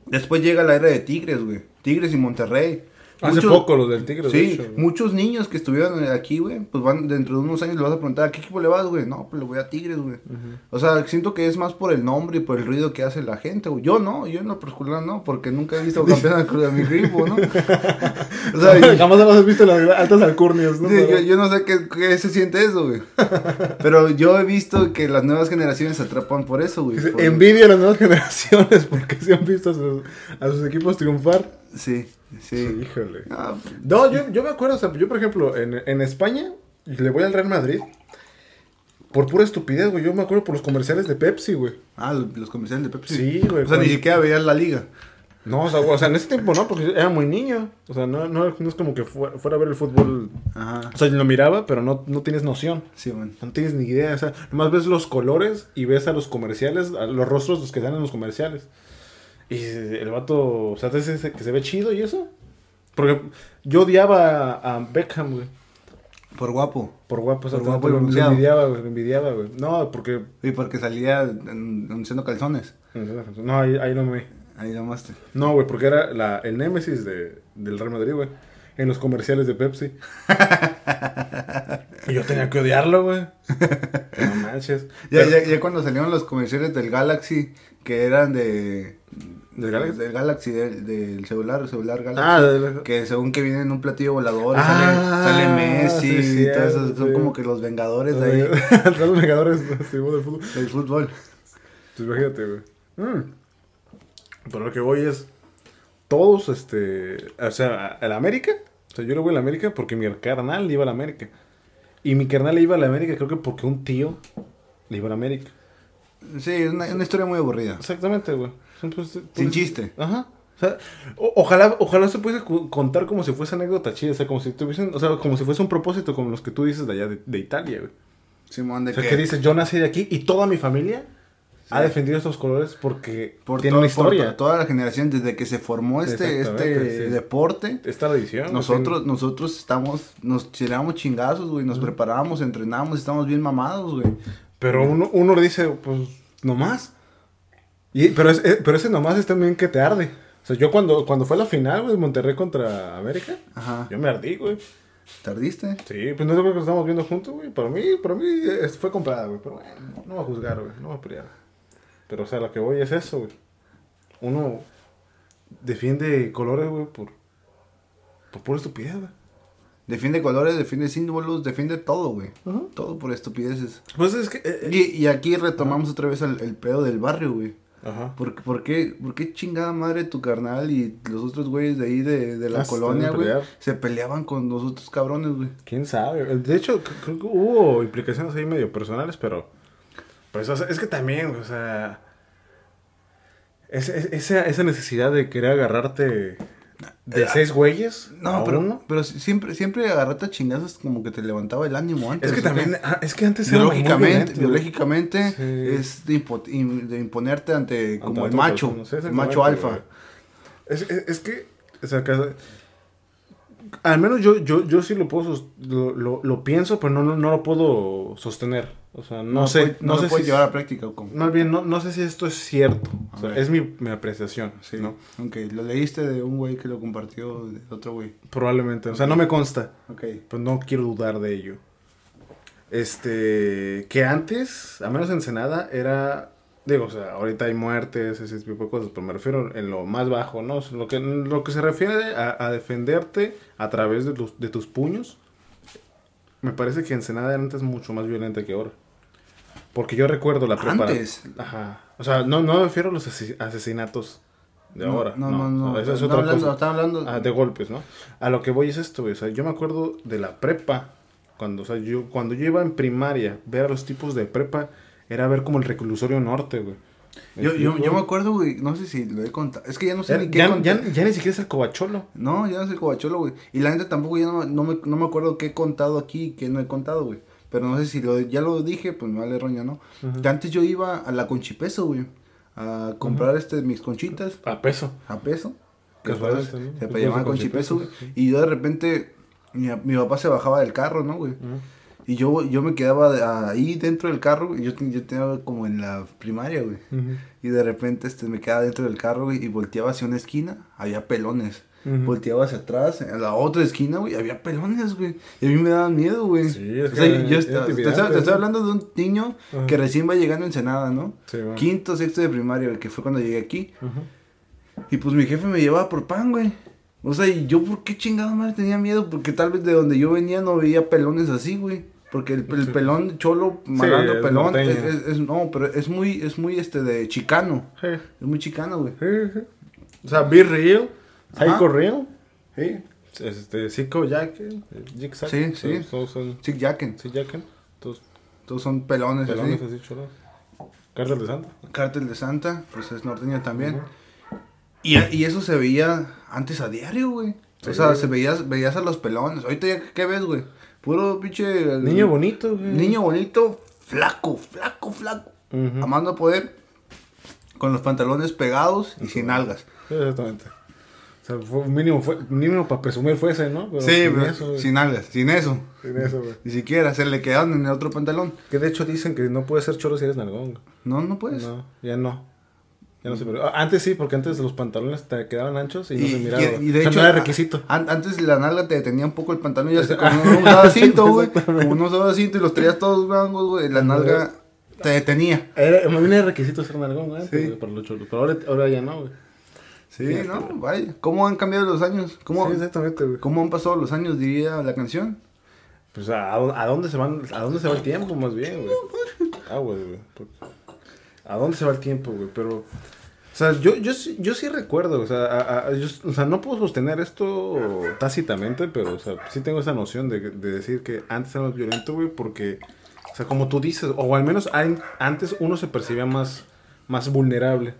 Después llega la era de Tigres, güey. Tigres y Monterrey. Hace Muchos- poco los del Tigre, de Sí, hecho, muchos niños que estuvieron aquí, güey, pues van dentro de unos años le vas a preguntar, ¿a qué equipo le vas, güey? No, pues le voy a Tigres, güey. O sea, siento que es más por el nombre y por el ruido que hace la gente, güey. Yo no, yo en lo particular no, porque nunca he visto campeón de mi equipo, ¿no? o sea, y- Jamás habías visto las altas alcurnias, ¿no? Sí, Pero- yo, yo no sé qué, qué se siente eso, güey. Pero yo he visto que las nuevas generaciones se atrapan por eso, güey. Por- Envidia a las nuevas generaciones porque se han visto a sus, a sus equipos triunfar. Sí, sí. Híjole. Ah, No, yo, yo me acuerdo, o sea, yo por ejemplo, en, en España, le voy al Real Madrid. Por pura estupidez, güey. Yo me acuerdo por los comerciales de Pepsi, güey. ah, los comerciales de Pepsi. Sí, güey, O sea, ni siquiera veías la liga. No, o sea, güey, o sea, en ese tiempo no, porque era muy niño. O sea, no, no, no es como que fuera, fuera a ver el fútbol. Ajá. O sea, lo miraba, pero no, no tienes noción. Sí, man. No tienes ni idea, o sea, nomás ves los colores y ves a los comerciales, a los rostros los que dan en los comerciales. Y el vato, o sea, ese que se ve chido y eso. Porque yo odiaba a, Beckham, güey. Por guapo. Por guapo, o sea, Por guapo lo- y bronceado. envidiaba, güey, lo envidiaba, güey. No, porque... Y porque salía anunciando calzones. No, ahí, ahí no me... Ahí nomás te. No, güey, porque era la, el némesis de, del Real Madrid, güey. En los comerciales de Pepsi. y yo tenía que odiarlo, güey. No manches. Ya, Pero- ya, ya cuando salieron los comerciales del Galaxy, que eran de. ¿Del Galaxy? Del Galaxy, del, del celular, el celular Galaxy. Ah, de la- Que según que viene en un platillo volador, Ah, sale, sale Messi sí, y todo eso. Son como que los vengadores de ahí, Los Vengadores del fútbol. del fútbol. Pues imagínate, güey. Mm. Pero lo que voy es. Todos, este. O sea, la América. O sea, yo le voy a la América porque mi carnal iba a la América. Y mi carnal le iba a la América, creo que porque un tío le iba a la América. Sí, es una, una historia muy aburrida. Exactamente, güey. Sin pues, chiste. Ajá. O sea, o- ojalá, ojalá se pudiese contar como si fuese anécdota chida, o sea, como si tuviesen, o sea, como si fuese un propósito como los que tú dices de allá de, de Italia, güey. Simón, de O sea, que. que dices, yo nací de aquí y toda mi familia ha defendido estos colores porque Por, tiene una por historia. to- toda la generación, desde que se formó este, este sí. deporte, Esta tradición. nosotros, nosotros estamos, nos tiramos chingazos, güey, nos preparábamos, entrenábamos, estamos bien mamados, güey. Pero uno, uno le dice, pues, nomás. Y, pero, es, eh, pero ese nomás es también que te arde. O sea, yo cuando, cuando fue la final, güey, Monterrey contra América, Ajá. yo me ardí, güey. ¿Tardiste? Sí, pues no sé por qué lo estamos viendo juntos, güey. Para mí, para mí fue comprada, güey. Pero bueno, no, no va a juzgar, güey. No va a pelear. Pero, o sea, lo que voy es eso, güey. Uno defiende colores, güey, por, por pura estupidez, güey. Defiende colores, defiende símbolos, defiende todo, güey. Todo por estupideces. Pues es que... eh, eh, Y, y aquí retomamos otra vez el, el pedo del barrio, güey. Ajá. ¿Por, por, qué, ¿Por qué chingada madre tu carnal y los otros güeyes de ahí de, de la Ah, colonia, güey? Se peleaban con los otros cabrones, güey. ¿Quién sabe? De hecho, creo que hubo implicaciones ahí medio personales, pero... Pues, o sea, es que también, o sea... es- es- esa, esa necesidad de querer agarrarte de seis güeyes No, a pero, uno. pero si- siempre, siempre agarrarte a chingazos como que te levantaba el ánimo antes. Es que también, ah, es que antes era Biológicamente, Sí. es de, impo- im- de imponerte ante como Ante el macho, el macho alfa. Es, es, es que, o sea, que- al menos yo, yo, yo sí lo puedo, lo, lo pienso, pero no, no, no lo puedo sostener. O sea, no, sé, puede- no, sé puedes si, llevar a práctica o cómo. más bien, no, no sé si esto es cierto. O sea, es mi, mi apreciación, Sí, ¿no? Ok, lo leíste de un güey que lo compartió de otro güey. Probablemente, o sea, no me consta, Ok. pues no quiero dudar de ello. Este, que antes, a menos en Ensenada, era, digo, o sea, ahorita hay muertes, ese tipo de cosas, pero me refiero en lo más bajo, ¿no? O sea, Lo que, lo que se refiere a, a defenderte a través de, tus- de tus puños, me parece que Ensenada era antes mucho más violenta que ahora. Porque yo recuerdo la preparación. Antes. Ajá. O sea, no, no me refiero a los asesinatos de No, ahora. No, no, no. O sea, esa es Estaba otra hablando, cosa. hablando. Ah, de golpes, ¿no? A lo que voy es esto, güey. O sea, yo me acuerdo de la prepa. Cuando, o sea, yo, cuando yo iba en primaria, ver a los tipos de prepa, era ver como el reclusorio norte, güey. ¿Me Yo, yo, yo me acuerdo, güey, no sé si lo he contado. Es que ya no sé Ya, ni qué ya, ya- ya ni siquiera es el cobacholo. No, ya no soy cobacholo, güey. Y la neta tampoco ya no, no, me, no me acuerdo qué he contado aquí y qué no he contado, güey. Pero no sé si lo, ya lo dije, pues me vale roña, ¿no? Que antes yo iba a la Conchipeso, güey. A comprar este, mis conchitas A peso. a peso. Que este, se llamaba Conchipeso, güey. sí. Y yo de repente, mi, mi papá se bajaba del carro, ¿no, güey? Y yo, yo me quedaba ahí dentro del carro, güey. Yo, yo tenía como en la primaria, güey. Y de repente este, me quedaba dentro del carro, güey, y volteaba hacia una esquina, había pelones. Volteaba hacia atrás, en la otra esquina, güey, había pelones, güey. Y a mí me daban miedo, güey. Sí, es O sea, que yo estaba- te, estaba, te estoy ¿no? hablando de un niño Ajá. que recién va llegando en Ensenada, ¿no? Sí, bueno. Quinto, sexto de primaria, güey, que fue cuando llegué aquí. Y pues mi jefe me llevaba por pan, güey. O sea, y yo, ¿por qué chingada madre tenía miedo? Porque tal vez de donde yo venía no veía pelones así, güey. Porque el, pelón cholo, malandro es pelón, es, es- es- no, pero es muy, es muy, este, de chicano. Sí, Es muy chicano, güey. sí. O sea, Real, Ajá. Psycho Real, Sí. este, Psycho Jack, Jigsaw. Sí, sí. Todos, son, Jacken. sí, Jacken. Todos Todos son pelones, pelones así. así chulos. Cárcel de Santa. Cártel de Santa, pues es norteño también. y, y eso se veía antes a diario, güey. O sea, se veías, veías a los pelones. Ahorita ya, ¿qué ves, güey? Puro pinche... Niño bonito, güey. Niño bonito, flaco, flaco, flaco. Amando a poder. Con los pantalones pegados y sin algas. Sí, Exactamente. O sea, fue, mínimo, fue, mínimo para presumir fue ese, ¿no? Pero sí, sin pero eso, sin algas, sin eso. Sin eso, güey. Ni siquiera, se le quedaron en el otro pantalón. Que de hecho dicen que no puedes ser cholo si eres nalgón. No, no puedes. No, ya no. Ya no se pero Antes sí, porque antes los pantalones te quedaban anchos y, no se miraba. y- y de O sea, hecho, no era requisito. an- antes la nalga te detenía un poco el pantalón y ya se como no usaba cinto, güey. Como no usaba cinto y los traías todos blancos, güey. La nalga te detenía. Era, más bien era requisito ser nalgón güey, Sí. para los cholos. Pero ahora, ahora ya no, güey. Sí, ¿no? Vaya. ¿Cómo han cambiado los años? ¿Cómo, Sí, exactamente, güey. ¿Cómo han pasado los años, diría la canción? Pues a, a dónde se van, a dónde se va el tiempo, más bien, güey. Ah, güey, güey. ¿A dónde se va el tiempo, güey? Pero, o sea, yo, yo, sí- yo sí recuerdo, o sea, a- a- yo- o sea, no puedo sostener esto tácitamente, pero, o sea, sí tengo esa noción de, de decir que antes era más violento, güey, porque, o sea, como tú dices, o al menos an- antes uno se percibía más, más vulnerable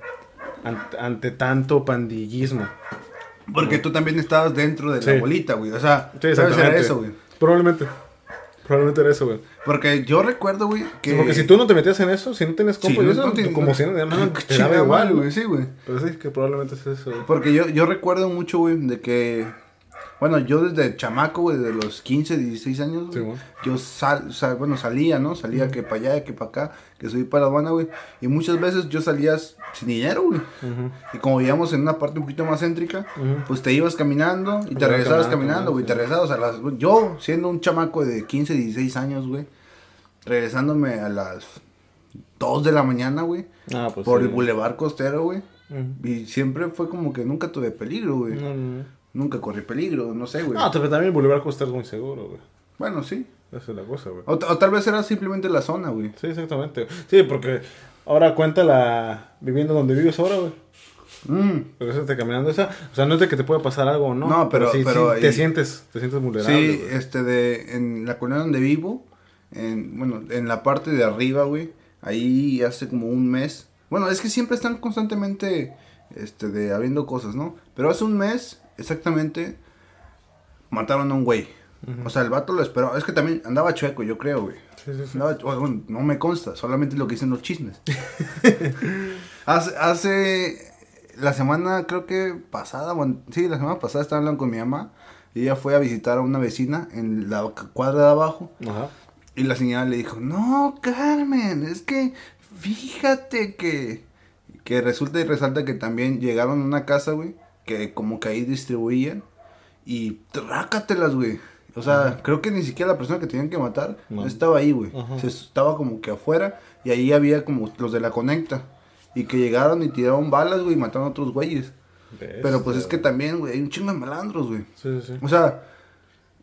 ante, ante tanto pandillismo. Porque tú también estabas dentro de la Sí. bolita, güey. O sea, Sí. Era eso, güey. Probablemente. Probablemente era eso, güey. Porque yo recuerdo, güey, que... Sí, porque si tú no te metías en eso, si no tienes Sí, compa y no- eso, no te- como no- si no, no, te Chingada daba igual, güey. Sí, güey. Pero sí, que probablemente es eso, güey. Porque yo, yo recuerdo mucho, güey, de que... Bueno, yo desde chamaco, güey, desde los 15, 16 años, güey, Sí, güey. yo sal, sal- bueno, salía, ¿no? Salía que para allá, que para acá, que subí para la Habana, güey. Y muchas veces yo salía sin dinero, güey. Y como vivíamos en una parte un poquito más céntrica, pues te ibas caminando y te regresabas caminando, güey. sí. Te regresabas a las... Yo, siendo un chamaco de 15, 16 años, güey, regresándome a las 2 de la mañana, güey, Ah, pues por sí. el bulevar costero, güey. Y siempre fue como que nunca tuve peligro, güey. No, no, no. Nunca corrí peligro, no sé, güey. No, pero también el Boulevard Costa es muy seguro, güey. Bueno, sí. Esa es la cosa, güey. O, o tal vez era simplemente la zona, güey. Sí, exactamente. Sí, porque ahora cuenta la vivienda donde vives ahora, güey. Mm. Regresaste caminando esa. O sea, no es de que te pueda pasar algo, ¿no? No, pero- sí, pero sí, te sientes, te sientes vulnerable. Sí, güey. este de en la colonia donde vivo, en bueno, en la parte de arriba, güey, ahí hace como un mes. Bueno, es que siempre están constantemente este de habiendo cosas, ¿no? Pero hace un mes exactamente mataron a un güey. O sea, el vato lo esperó. Es que también andaba chueco, yo creo, güey. Sí, sí, sí. Andaba- bueno, no me consta, solamente lo que dicen los chismes. hace, hace la semana, creo que pasada, bueno, sí, la semana pasada estaba hablando con mi mamá y ella fue a visitar a una vecina en la cuadra de abajo Ajá. y la señora le dijo, no, Carmen, es que fíjate que, que resulta y resalta que también llegaron a una casa, güey, que como que ahí distribuían y trácatelas, güey. O sea, creo que ni siquiera la persona que tenían que matar No. estaba ahí, güey. Se estaba como que afuera y ahí había como los de la conecta. Y que llegaron y tiraron balas, güey, y mataron a otros güeyes. Pero pues es que también, güey, hay un chingo de malandros, güey. Sí, sí, sí. O sea,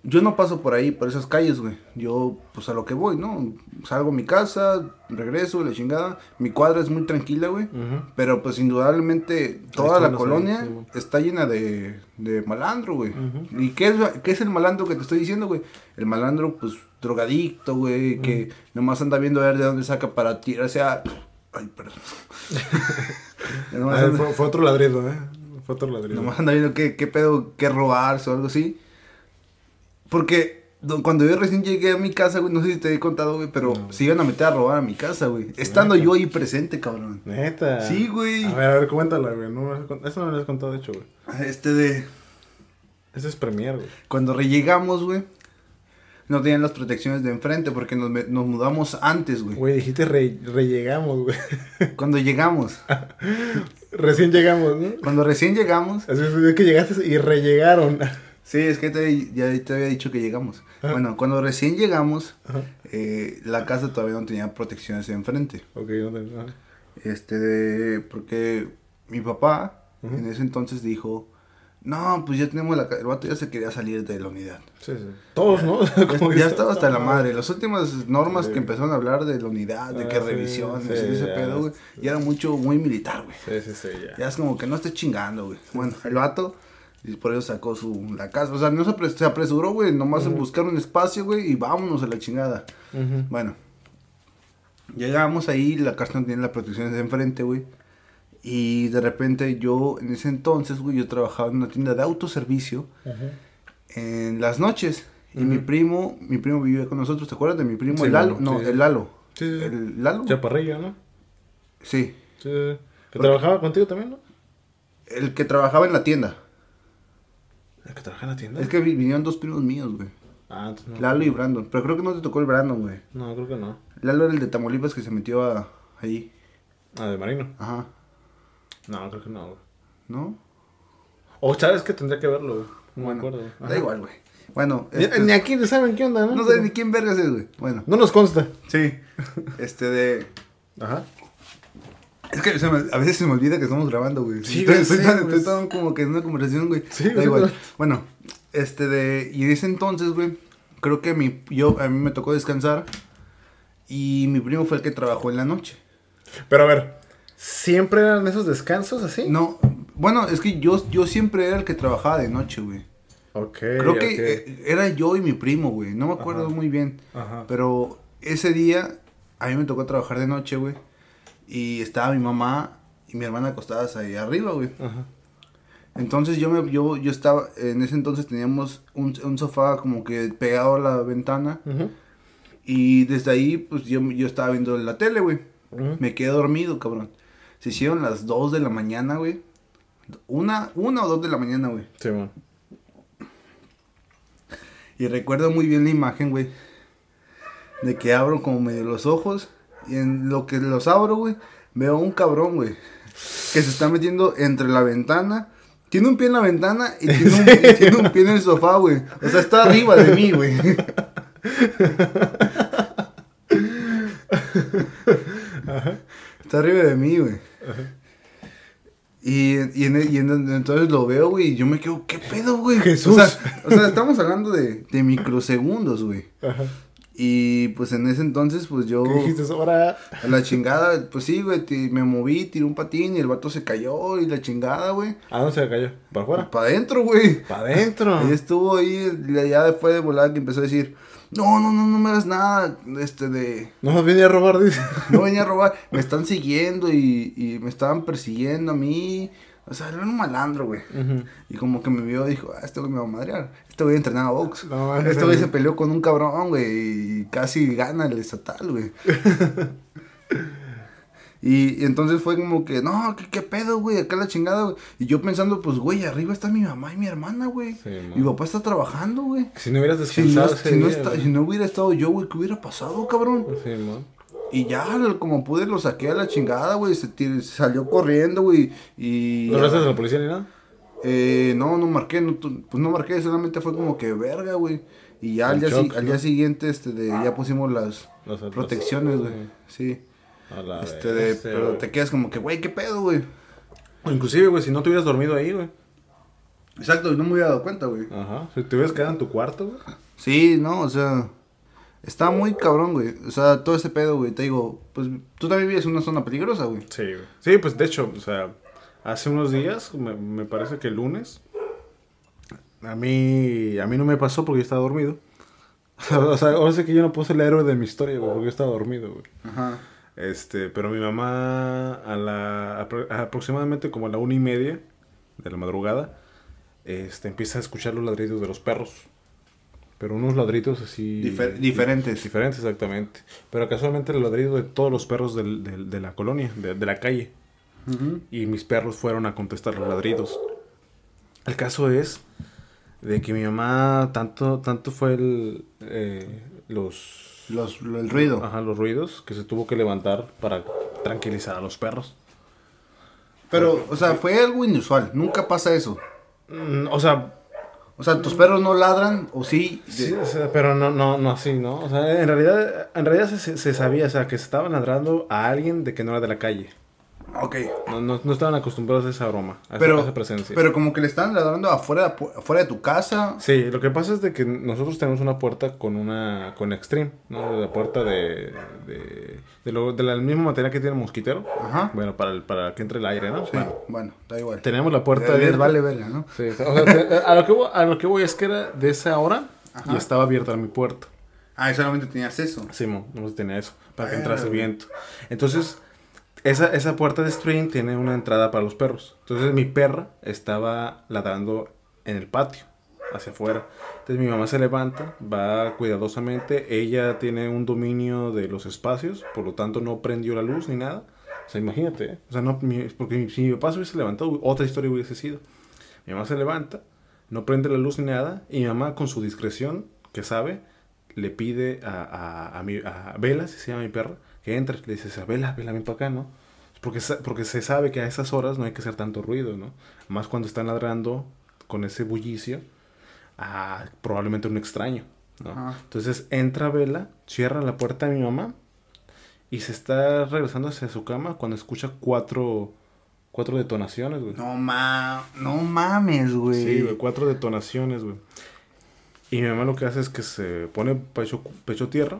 yo no paso por ahí, por esas calles, güey. Yo, pues a lo que voy, ¿no? Salgo a mi casa, regreso, la chingada. Mi cuadra es muy tranquila, güey. Pero pues indudablemente toda la colonia ahí, sí, güey. está llena de, de malandro, güey. ¿Y qué es, qué es el malandro que te estoy diciendo, güey? El malandro, pues, drogadicto, güey, que nomás anda viendo a ver de dónde saca para tirarse a... Ay, perdón. fue, fue otro ladrido, ¿eh? Fue otro ladrido. nomás anda viendo qué, qué pedo, qué robarse o algo así. Porque do- cuando yo recién llegué a mi casa, güey, no sé si te he contado, güey, pero No. se iban a meter a robar a mi casa, güey. Estando yo ahí presente, cabrón. Neta. Sí, güey. A ver, a ver, cuéntala, güey. No Eso no me lo has contado, de hecho, güey. Este de... Ese es Premier, güey. Cuando rellegamos, güey, no tenían las protecciones de enfrente porque nos mudamos antes, güey. Güey, dijiste re, rellegamos, güey. Cuando llegamos, Recién llegamos, ¿no? cuando recién llegamos, Así es que llegaste y rellegaron. Sí, es que te- ya te había dicho que llegamos. Ajá. Bueno, cuando recién llegamos, eh, la casa todavía no tenía protecciones enfrente. Ok. Ah. Este, porque mi papá en ese entonces dijo, no, pues ya tenemos la casa, el vato ya se quería salir de la unidad. Sí, sí. Todos, ¿no? Ya, estaba hasta la no, madre. Las últimas normas Sí. que empezaron a hablar de la unidad, de Ah, que revisiones ese ya, pedo, güey. Ya era mucho, muy militar, güey. Sí, sí, sí, ya. Ya es como que no esté chingando, güey. Bueno, el vato, y por eso sacó su, la casa. O sea, no se, apres- se apresuró, güey, nomás en buscar un espacio, güey, y vámonos a la chingada. Bueno, llegamos ahí, la casa no tenía las protecciones de enfrente, güey. Y de repente yo, en ese entonces, güey, yo trabajaba en una tienda de autoservicio en las noches. Y mi primo, mi primo vivía con nosotros, ¿te acuerdas de mi primo? Sí, el Lalo, no, sí. el Lalo. Sí. ¿El Lalo? Chaparrillo, ¿no? Sí, Sí, sí, sí. ¿Que Porque- trabajaba contigo también, no? el que trabajaba en la tienda. ¿El que trabaja en la tienda? Es que vi- vinieron dos primos míos, güey. Ah, entonces no. Lalo y Brandon. Pero creo que no te tocó el Brandon, güey. No, creo que no. Lalo era el de Tamaulipas que se metió a, ahí. Ah, de Marino. Ajá. No, creo que no, güey. ¿No? O sabes que tendría que verlo, güey. No bueno, me acuerdo. da igual, güey. Bueno, Ni, este- ni aquí saben qué onda, ¿no? no sé ni quién vergas es, güey. Bueno, No nos consta. sí. Este de. Ajá. Es que se me- a veces se me olvida que estamos grabando, güey. Sí, estoy, estoy sé, tan, güey. estoy tan como que en una conversación, güey. Sí, da igual. Bueno, este de. Y en ese entonces, güey, creo que mi, yo, a mí me tocó descansar. Y mi primo fue el que trabajó en la noche. Pero a ver, ¿siempre eran esos descansos así? No, bueno, es que yo, yo siempre era el que trabajaba de noche, güey. Ok. Creo que eh, era yo y mi primo, güey. No me acuerdo Ajá. muy bien. Ajá. Pero ese día a mí me tocó trabajar de noche, güey. Y estaba mi mamá y mi hermana acostadas ahí arriba, güey. Ajá. Entonces yo me yo yo estaba en ese entonces teníamos un, un sofá como que pegado a la ventana. Y desde ahí, pues yo, yo estaba viendo la tele, güey. Me quedé dormido, cabrón. Se hicieron las 2 de la mañana, güey. Una, una o dos de la mañana, güey. Sí, man. Y recuerdo muy bien la imagen, güey. De que abro como medio los ojos. Y en lo que los abro, güey, veo un cabrón, güey. Que se está metiendo entre la ventana. Tiene un pie en la ventana y tiene un, y tiene un pie en el sofá, güey. O sea, está arriba de mí, güey. Está arriba de mí, güey. Y, y, en- y en- entonces lo veo, güey, y yo me quedo, ¿qué pedo, güey? Jesús. O sea, o sea, estamos hablando de, de microsegundos, güey. Ajá. Y pues en ese entonces, pues yo, ¿Qué dijiste ahora? a la chingada, pues sí, güey, me moví, tiré un patín y el vato se cayó y la chingada, güey. ¿A dónde se cayó? ¿Para afuera? Para adentro, güey. Para adentro. Ahí estuvo ahí, y ya después de volar que empezó a decir, no, no, no, no me hagas nada, este, de, No me vine a robar, dice. no venía a robar, me están siguiendo y, y me estaban persiguiendo a mí. O sea, era un malandro, güey. Y como que me vio y dijo, ah, este güey me va a madrear. Este güey entrenaba box. No, este güey se peleó con un cabrón, güey, y casi gana el estatal, güey. y, y entonces fue como que, no, ¿qué, qué pedo, güey? Acá la chingada, güey. Y yo pensando, pues, güey, arriba está mi mamá y mi hermana, güey. Sí, mi papá está trabajando, güey. Si no hubieras Si no, descansado si, no día, está- si no hubiera estado yo, güey, ¿qué hubiera pasado, cabrón? Sí, man. Y ya, como pude, lo saqué a la chingada, güey. Se, tir- salió corriendo, güey. Y. ¿No hablaste a la policía ni nada? Eh, no, no marqué, no, pues no marqué, solamente fue como que verga, güey. Y ya al día, si- shock, al ¿no? día siguiente, este, de, ya pusimos las protecciones, güey. Sí. A la Este, de, pero te quedas como que, güey, ¿qué pedo, güey? O Inclusive, güey, si no te hubieras dormido ahí, güey. Exacto, no me hubiera dado cuenta, güey. Ajá. Si te hubieras quedado en tu cuarto, güey. Sí, no, o sea, está muy cabrón, güey. O sea, todo ese pedo, güey. Te digo, pues tú también vives en una zona peligrosa, güey. Sí, güey. Sí, pues de hecho, o sea, hace unos días, me, me parece que el lunes, a mí, a mí no me pasó porque yo estaba dormido. o sea, ahora sé que yo no puse el héroe de mi historia, güey, porque yo estaba dormido, güey. Ajá. Este, pero mi mamá a la apro- aproximadamente como a la una y media de la madrugada, este, empieza a escuchar los ladridos de los perros. Pero unos ladridos así... Difer- diferentes. Diferentes, exactamente. Pero casualmente el ladrido de todos los perros del- del- de la colonia, de, de la calle. Y mis perros fueron a contestar los ladridos. El caso es de que mi mamá, tanto, tanto fue el, eh, los, Los, lo- el ruido. Ajá, los ruidos, que se tuvo que levantar para tranquilizar a los perros. Pero, o sea, fue algo inusual. Nunca pasa eso. Mm, o sea, O sea, tus perros no ladran o sí. de- sí, o sea, pero no, no, no así, ¿no? O sea, en realidad, en realidad se, se sabía, o sea, que se estaban ladrando a alguien de que no era de la calle. Ok. No, no, no estaban acostumbrados a esa broma, a, esa- a Pero, esa presencia. pero como que le están ladrando afuera, afuera de tu casa. Sí, lo que pasa es de que nosotros tenemos una puerta con una con Extreme, ¿no? La puerta de de, de, lo, de la misma materia que tiene el mosquitero. Ajá. Bueno, para el, para que entre el aire, ¿no? Sí, Bueno, bueno, da igual. tenemos la puerta Les abierta. vale verga, ¿no? Sí, o sea, te- a, lo que voy, a lo que voy es que era de esa hora Ajá. y estaba abierta mi puerta. Ah, y solamente tenías eso. Sí, no se tenía eso, para que entrase güey. viento. Entonces, esa, esa puerta de stream tiene una entrada para los perros. Entonces, mi perra estaba ladrando en el patio, hacia afuera. Entonces, mi mamá se levanta, va cuidadosamente. Ella tiene un dominio de los espacios, por lo tanto, no prendió la luz ni nada. O sea, imagínate, ¿eh? O sea, no, mi- porque si mi papá se hubiese levantado, otra historia hubiese sido. Mi mamá se levanta, no prende la luz ni nada, y mi mamá, con su discreción, que sabe, le pide a, a, a, mi, a Vela, si se llama mi perra, que entre. Le dice, Vela, Vela, ven para acá, ¿no? Porque, porque se sabe que a esas horas no hay que hacer tanto ruido, ¿no? Más cuando están ladrando con ese bullicio a probablemente un extraño, ¿no? Ajá. Entonces entra Vela, cierra la puerta de mi mamá y se está regresando hacia su cama cuando escucha cuatro, cuatro detonaciones, güey. No ma, no mames, güey. Sí, güey, cuatro detonaciones, güey. Y mi mamá lo que hace es que se pone pecho, pecho tierra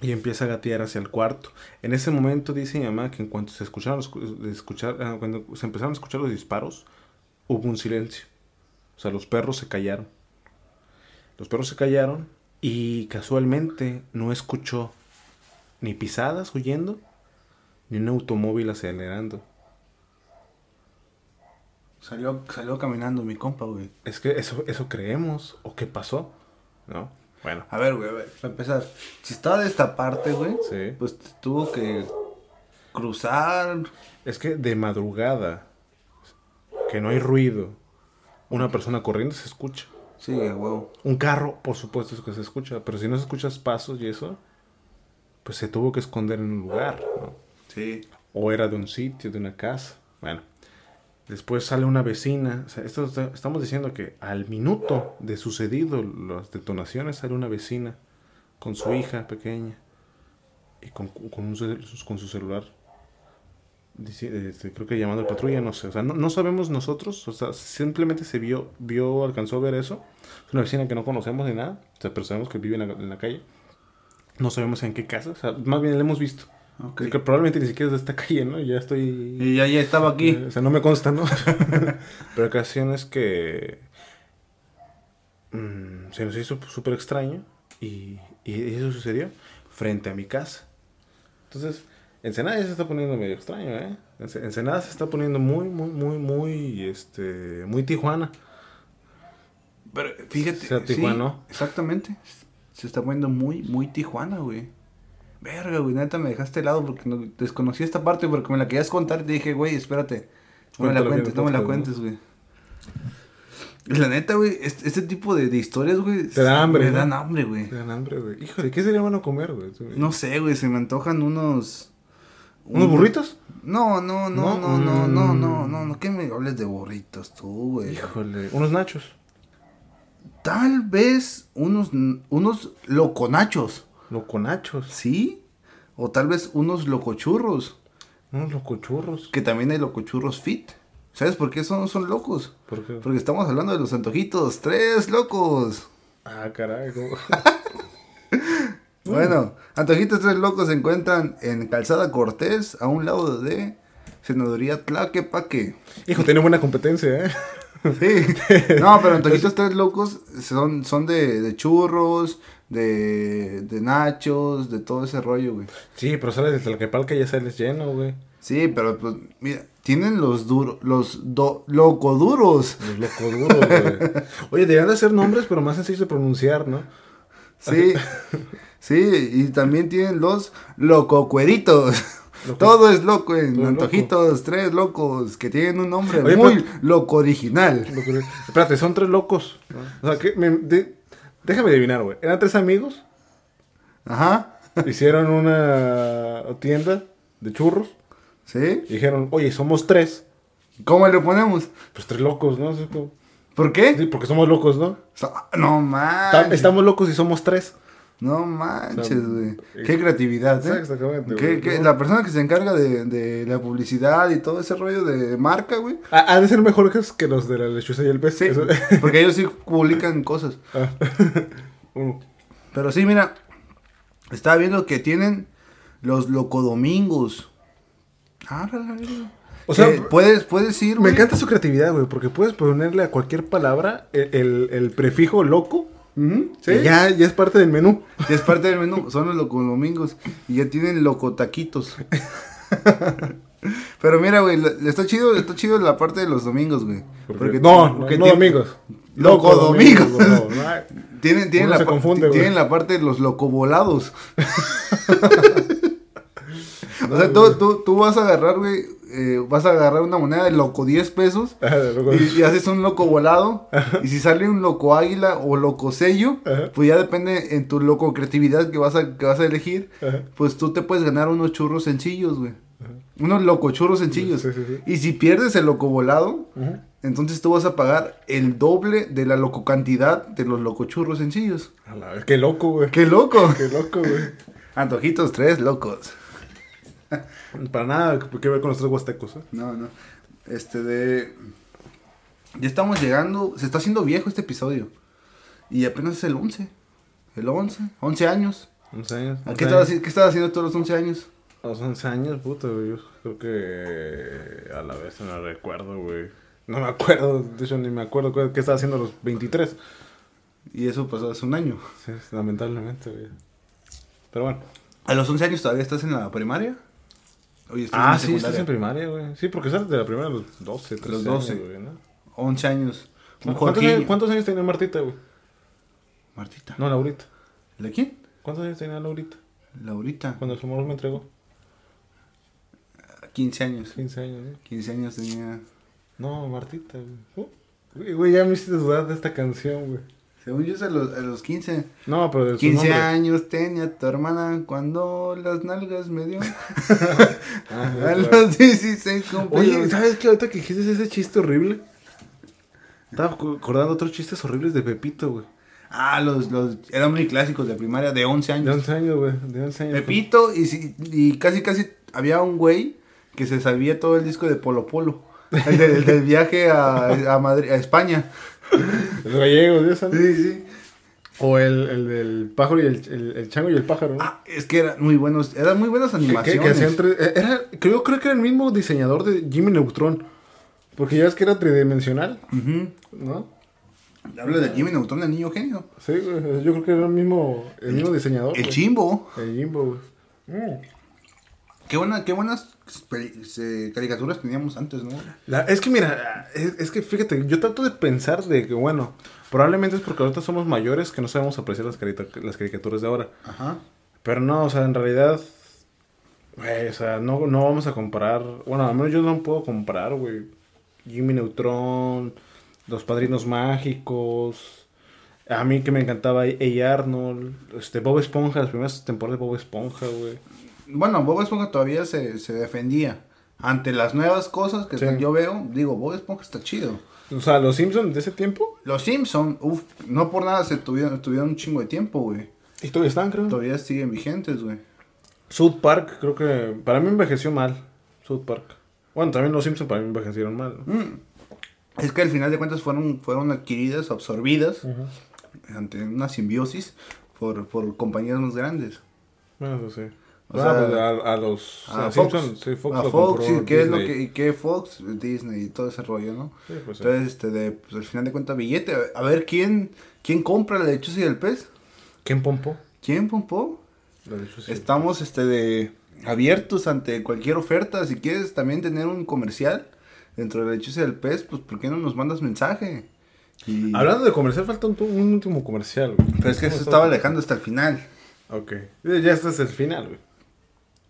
y empieza a gatear hacia el cuarto. En ese momento dice mi mamá que en cuanto se escucharon los, escuchar, ah, cuando se empezaron a escuchar los disparos, hubo un silencio. O sea, los perros se callaron. Los perros se callaron y casualmente no escuchó ni pisadas huyendo, ni un automóvil acelerando. Salió, salió caminando mi compa, güey. Es que eso, eso creemos, o qué pasó, ¿no? Bueno, A ver, güey, a ver, para empezar. Si estaba de esta parte, güey, sí. pues tuvo que cruzar. Es que de madrugada, que no hay ruido, una persona corriendo se escucha. Sí, huevo. Un carro, por supuesto, es que se escucha. Pero si no se escuchas pasos y eso, pues se tuvo que esconder en un lugar, ¿no? Sí. O era de un sitio, de una casa. Bueno, después sale una vecina. O sea, esto estamos diciendo que al minuto de sucedido las detonaciones sale una vecina con su hija pequeña y con, con, un con su celular. Dici- este, creo que llamando a patrulla, no sé. O sea, no, no sabemos nosotros. O sea, simplemente se vio, vio, alcanzó a ver eso. Es una vecina que no conocemos ni nada. O sea, pero sabemos que vive en la, en la calle. No sabemos en qué casa. O sea, más bien la hemos visto. Ok. Que probablemente ni siquiera es de esta calle, ¿no? Ya estoy... Y ya, ya estaba aquí. Eh, O sea, no me consta, ¿no? Pero ocasiones que mm, se nos hizo súper extraño y, y eso sucedió frente a mi casa. Entonces, Ensenada ya se está poniendo medio extraño, ¿eh? Ense- Ensenada se está poniendo muy, muy, muy, muy, este, muy Tijuana. Pero fíjate. Sea Tijuana, sí. Exactamente. Se está poniendo muy, muy Tijuana, güey. Verga, güey, neta me dejaste helado porque no, desconocí esta parte porque me la querías contar y te dije, güey, espérate. No me la cuentes, no me la cuentes, güey. La neta, güey, este, este tipo de, de historias, güey. Te da hambre, Me ¿no? dan hambre, güey. Me dan hambre, güey. Hijo, ¿de qué sería bueno comer, güey? No sé, güey, se me antojan unos... ¿Unos un- burritos? No, no, no, ¿No? no, no, no, Mm. no, no, no, que me hables de burritos tú, güey. Híjole, unos nachos. Tal vez unos, unos loconachos, Loconachos. ¿sí? O tal vez unos locochurros, Unos locochurros. que también hay locochurros fit. ¿Sabes por qué son, son locos? ¿Por qué? Porque estamos hablando de los antojitos, tres locos. Ah, caray. Bueno, antojitos tres locos se encuentran en Calzada Cortés, a un lado de Senaduría Tlaquepaque. Hijo, tiene buena competencia, ¿eh? Sí. No, pero antojitos tres locos son, son de, de churros, de, de nachos, de todo ese rollo, güey. Sí, pero sales de Tlaquepalca y ya sales lleno, güey. Sí, pero pues, mira, tienen los duros, los do, locoduros. Los locoduros, güey. Oye, deberían de ser nombres, pero más sencillos de pronunciar, ¿no? Sí, sí, y también tienen los lococueritos. Loco- Todo es loco en Todo antojitos, tres locos, que tienen un nombre Oye, muy loco original. Loco- Espérate, son tres locos. O sea, que me- de- déjame adivinar, güey. Eran tres amigos, Ajá, hicieron una tienda de churros ¿sí? y dijeron, oye, somos tres. ¿Cómo le ponemos? Pues tres locos, ¿no? ¿Por qué? Sí, porque somos locos, ¿no? So- No manches. Estamos locos y somos tres. No manches, O sea, güey. Qué creatividad, ¿eh? Exactamente, ¿Qué- güey. qué- ¿no? La persona que se encarga de, de la publicidad y todo ese rollo de marca, güey. Ha, ha de ser mejor que- los de la lechuza y el pez. Sí, Eso- porque ellos sí publican cosas. Ah. Uh, Pero sí, mira, estaba viendo que tienen los locodomingos. Ah, la, la, la. O sea, puedes, puedes ir, Me güey. encanta su creatividad, güey, porque puedes ponerle a cualquier palabra el, el- el prefijo loco. Sí. ya, ya es parte del menú. Y es parte del menú, son los locodomingos. Y ya tienen locotaquitos. Pero mira, güey, está chido, está chido la parte de los domingos, güey. Porque no, no, porque no tiene- domingos. Loco domingos. no, no. Tienen, tienen, la, confunde, tienen la parte de los locovolados. o sea, tú, tú, tú vas a agarrar, güey, eh, vas a agarrar una moneda de loco 10 pesos y, y haces un loco volado. Y si sale un loco águila o loco sello, Ajá. pues ya depende en tu loco creatividad que vas a, que vas a elegir. Ajá. Pues tú te puedes ganar unos churros sencillos, güey. Unos loco churros sencillos. Sí, sí, sí. Y si pierdes el loco volado, entonces tú vas a pagar el doble de la loco cantidad de los locochurros sencillos. A la vez, Qué loco, güey. ¡Qué loco! Qué loco, güey. Antojitos tres locos. Para nada que ver con los tres huastecos, ¿eh? No, no. Este de... Ya estamos llegando... Se está haciendo viejo este episodio. Y apenas es el 11. El 11. 11 años. 11 años. ¿A 11 ¿Qué, estabas, ¿Qué estabas haciendo todos los 11 años? A los 11 años, güey. Yo creo que a la vez no recuerdo, güey. No me acuerdo, de hecho ni me acuerdo qué qué estaba haciendo a los 23. Y eso pasó hace un año. Sí, lamentablemente, güey. Pero bueno. ¿A los 11 años todavía estás en la primaria? Oye, estás Ah, la sí, estás en primaria, güey. Sí, porque sales de la primaria a los 12, 13 Los 12. años, güey, ¿no? 11 años. ¿Cuántos, años cuántos años tenía Martita, güey? Martita. No, Laurita. ¿De quién? ¿Cuántos años tenía Laurita? Laurita. Cuando su amor me entregó. 15 años. 15 años, ¿no? 15 años tenía. No, Martita, güey. Uh, Güey, güey, ya me hiciste dudar de esta canción, güey. Según yo es a los, a los 15. No, pero de su 15 nombre. años tenía tu hermana cuando las nalgas me dio. Ah, a claro. los 16 cumplí. Oye, ¿sabes qué? Ahorita que dijiste ese chiste horrible. Estaba acordando otros chistes horribles de Pepito, güey. Ah, los, los eran muy clásicos de primaria, de 11 De años. 11 años, güey. De 11 años. Pepito y, si- y casi casi había un güey que se sabía todo el disco de Polo Polo. El del viaje a, a, Madrid, a España. Gallegos, ¿sí? ¿sabes? Sí, sí. O el, el del pájaro y el, el, el chango y el pájaro, ¿no? Ah, es que eran muy buenos, eran muy buenas que, que, animaciones. que eh, era, creo, creo que era el mismo diseñador de Jimmy Neutron. Porque ya ves que era tridimensional, Ujú. ¿no? Habla de Jimmy Neutron, el niño genio. Sí, güey. Yo creo que era el mismo, el mismo diseñador. El güey. chimbo. El güey. Mm. Qué, buena, qué buenas caricaturas teníamos antes, ¿no? La- es que mira, es, es que fíjate, yo trato de pensar de que, bueno, probablemente es porque ahorita somos mayores que no sabemos apreciar las caricaturas de ahora. Ajá. Pero no, o sea, en realidad, güey, o sea, no, no vamos a comparar, bueno, al menos yo no puedo comparar, güey, Jimmy Neutron, Los Padrinos Mágicos, a mí que me encantaba A. Arnold, este, Bob Esponja, las primeras temporadas de Bob Esponja, güey. Bueno, Bob Esponja todavía se, se defendía. Ante las nuevas cosas que Sí. yo veo, digo, Bob Esponja está chido. O sea, Los Simpsons de ese tiempo, Los Simpson, uff, no por nada se tuvieron, tuvieron un chingo de tiempo, güey. y todavía están, creo. Todavía siguen vigentes, güey. South Park, creo que para mí envejeció mal. South Park. Bueno, también los Simpsons para mí envejecieron mal. ¿no? Mm. Es que al final de cuentas fueron, fueron adquiridas, absorbidas ante una simbiosis por, por compañías más grandes. Bueno, eso sí. O Ah, sea, pues a, a los A a Fox, sí, Fox a lo Fox, compró sí, ¿qué es lo que, y qué Fox, Disney y todo ese rollo, ¿no? Sí, pues sí. Entonces, este, de, pues, al final de cuentas, billete. A ver, ¿quién, quién compra la lechuza y el pez? ¿Quién pompó? ¿Quién, dicho, sí. Estamos, este, de abiertos ante cualquier oferta. Si quieres también tener un comercial dentro de la lechuza y el pez, pues, ¿por qué no nos mandas mensaje? Y... Hablando de comercial, falta un, un último comercial, güey. Pero es que ¿Cómo estaba alejando hasta el final. Ok. Ya este es el final, güey.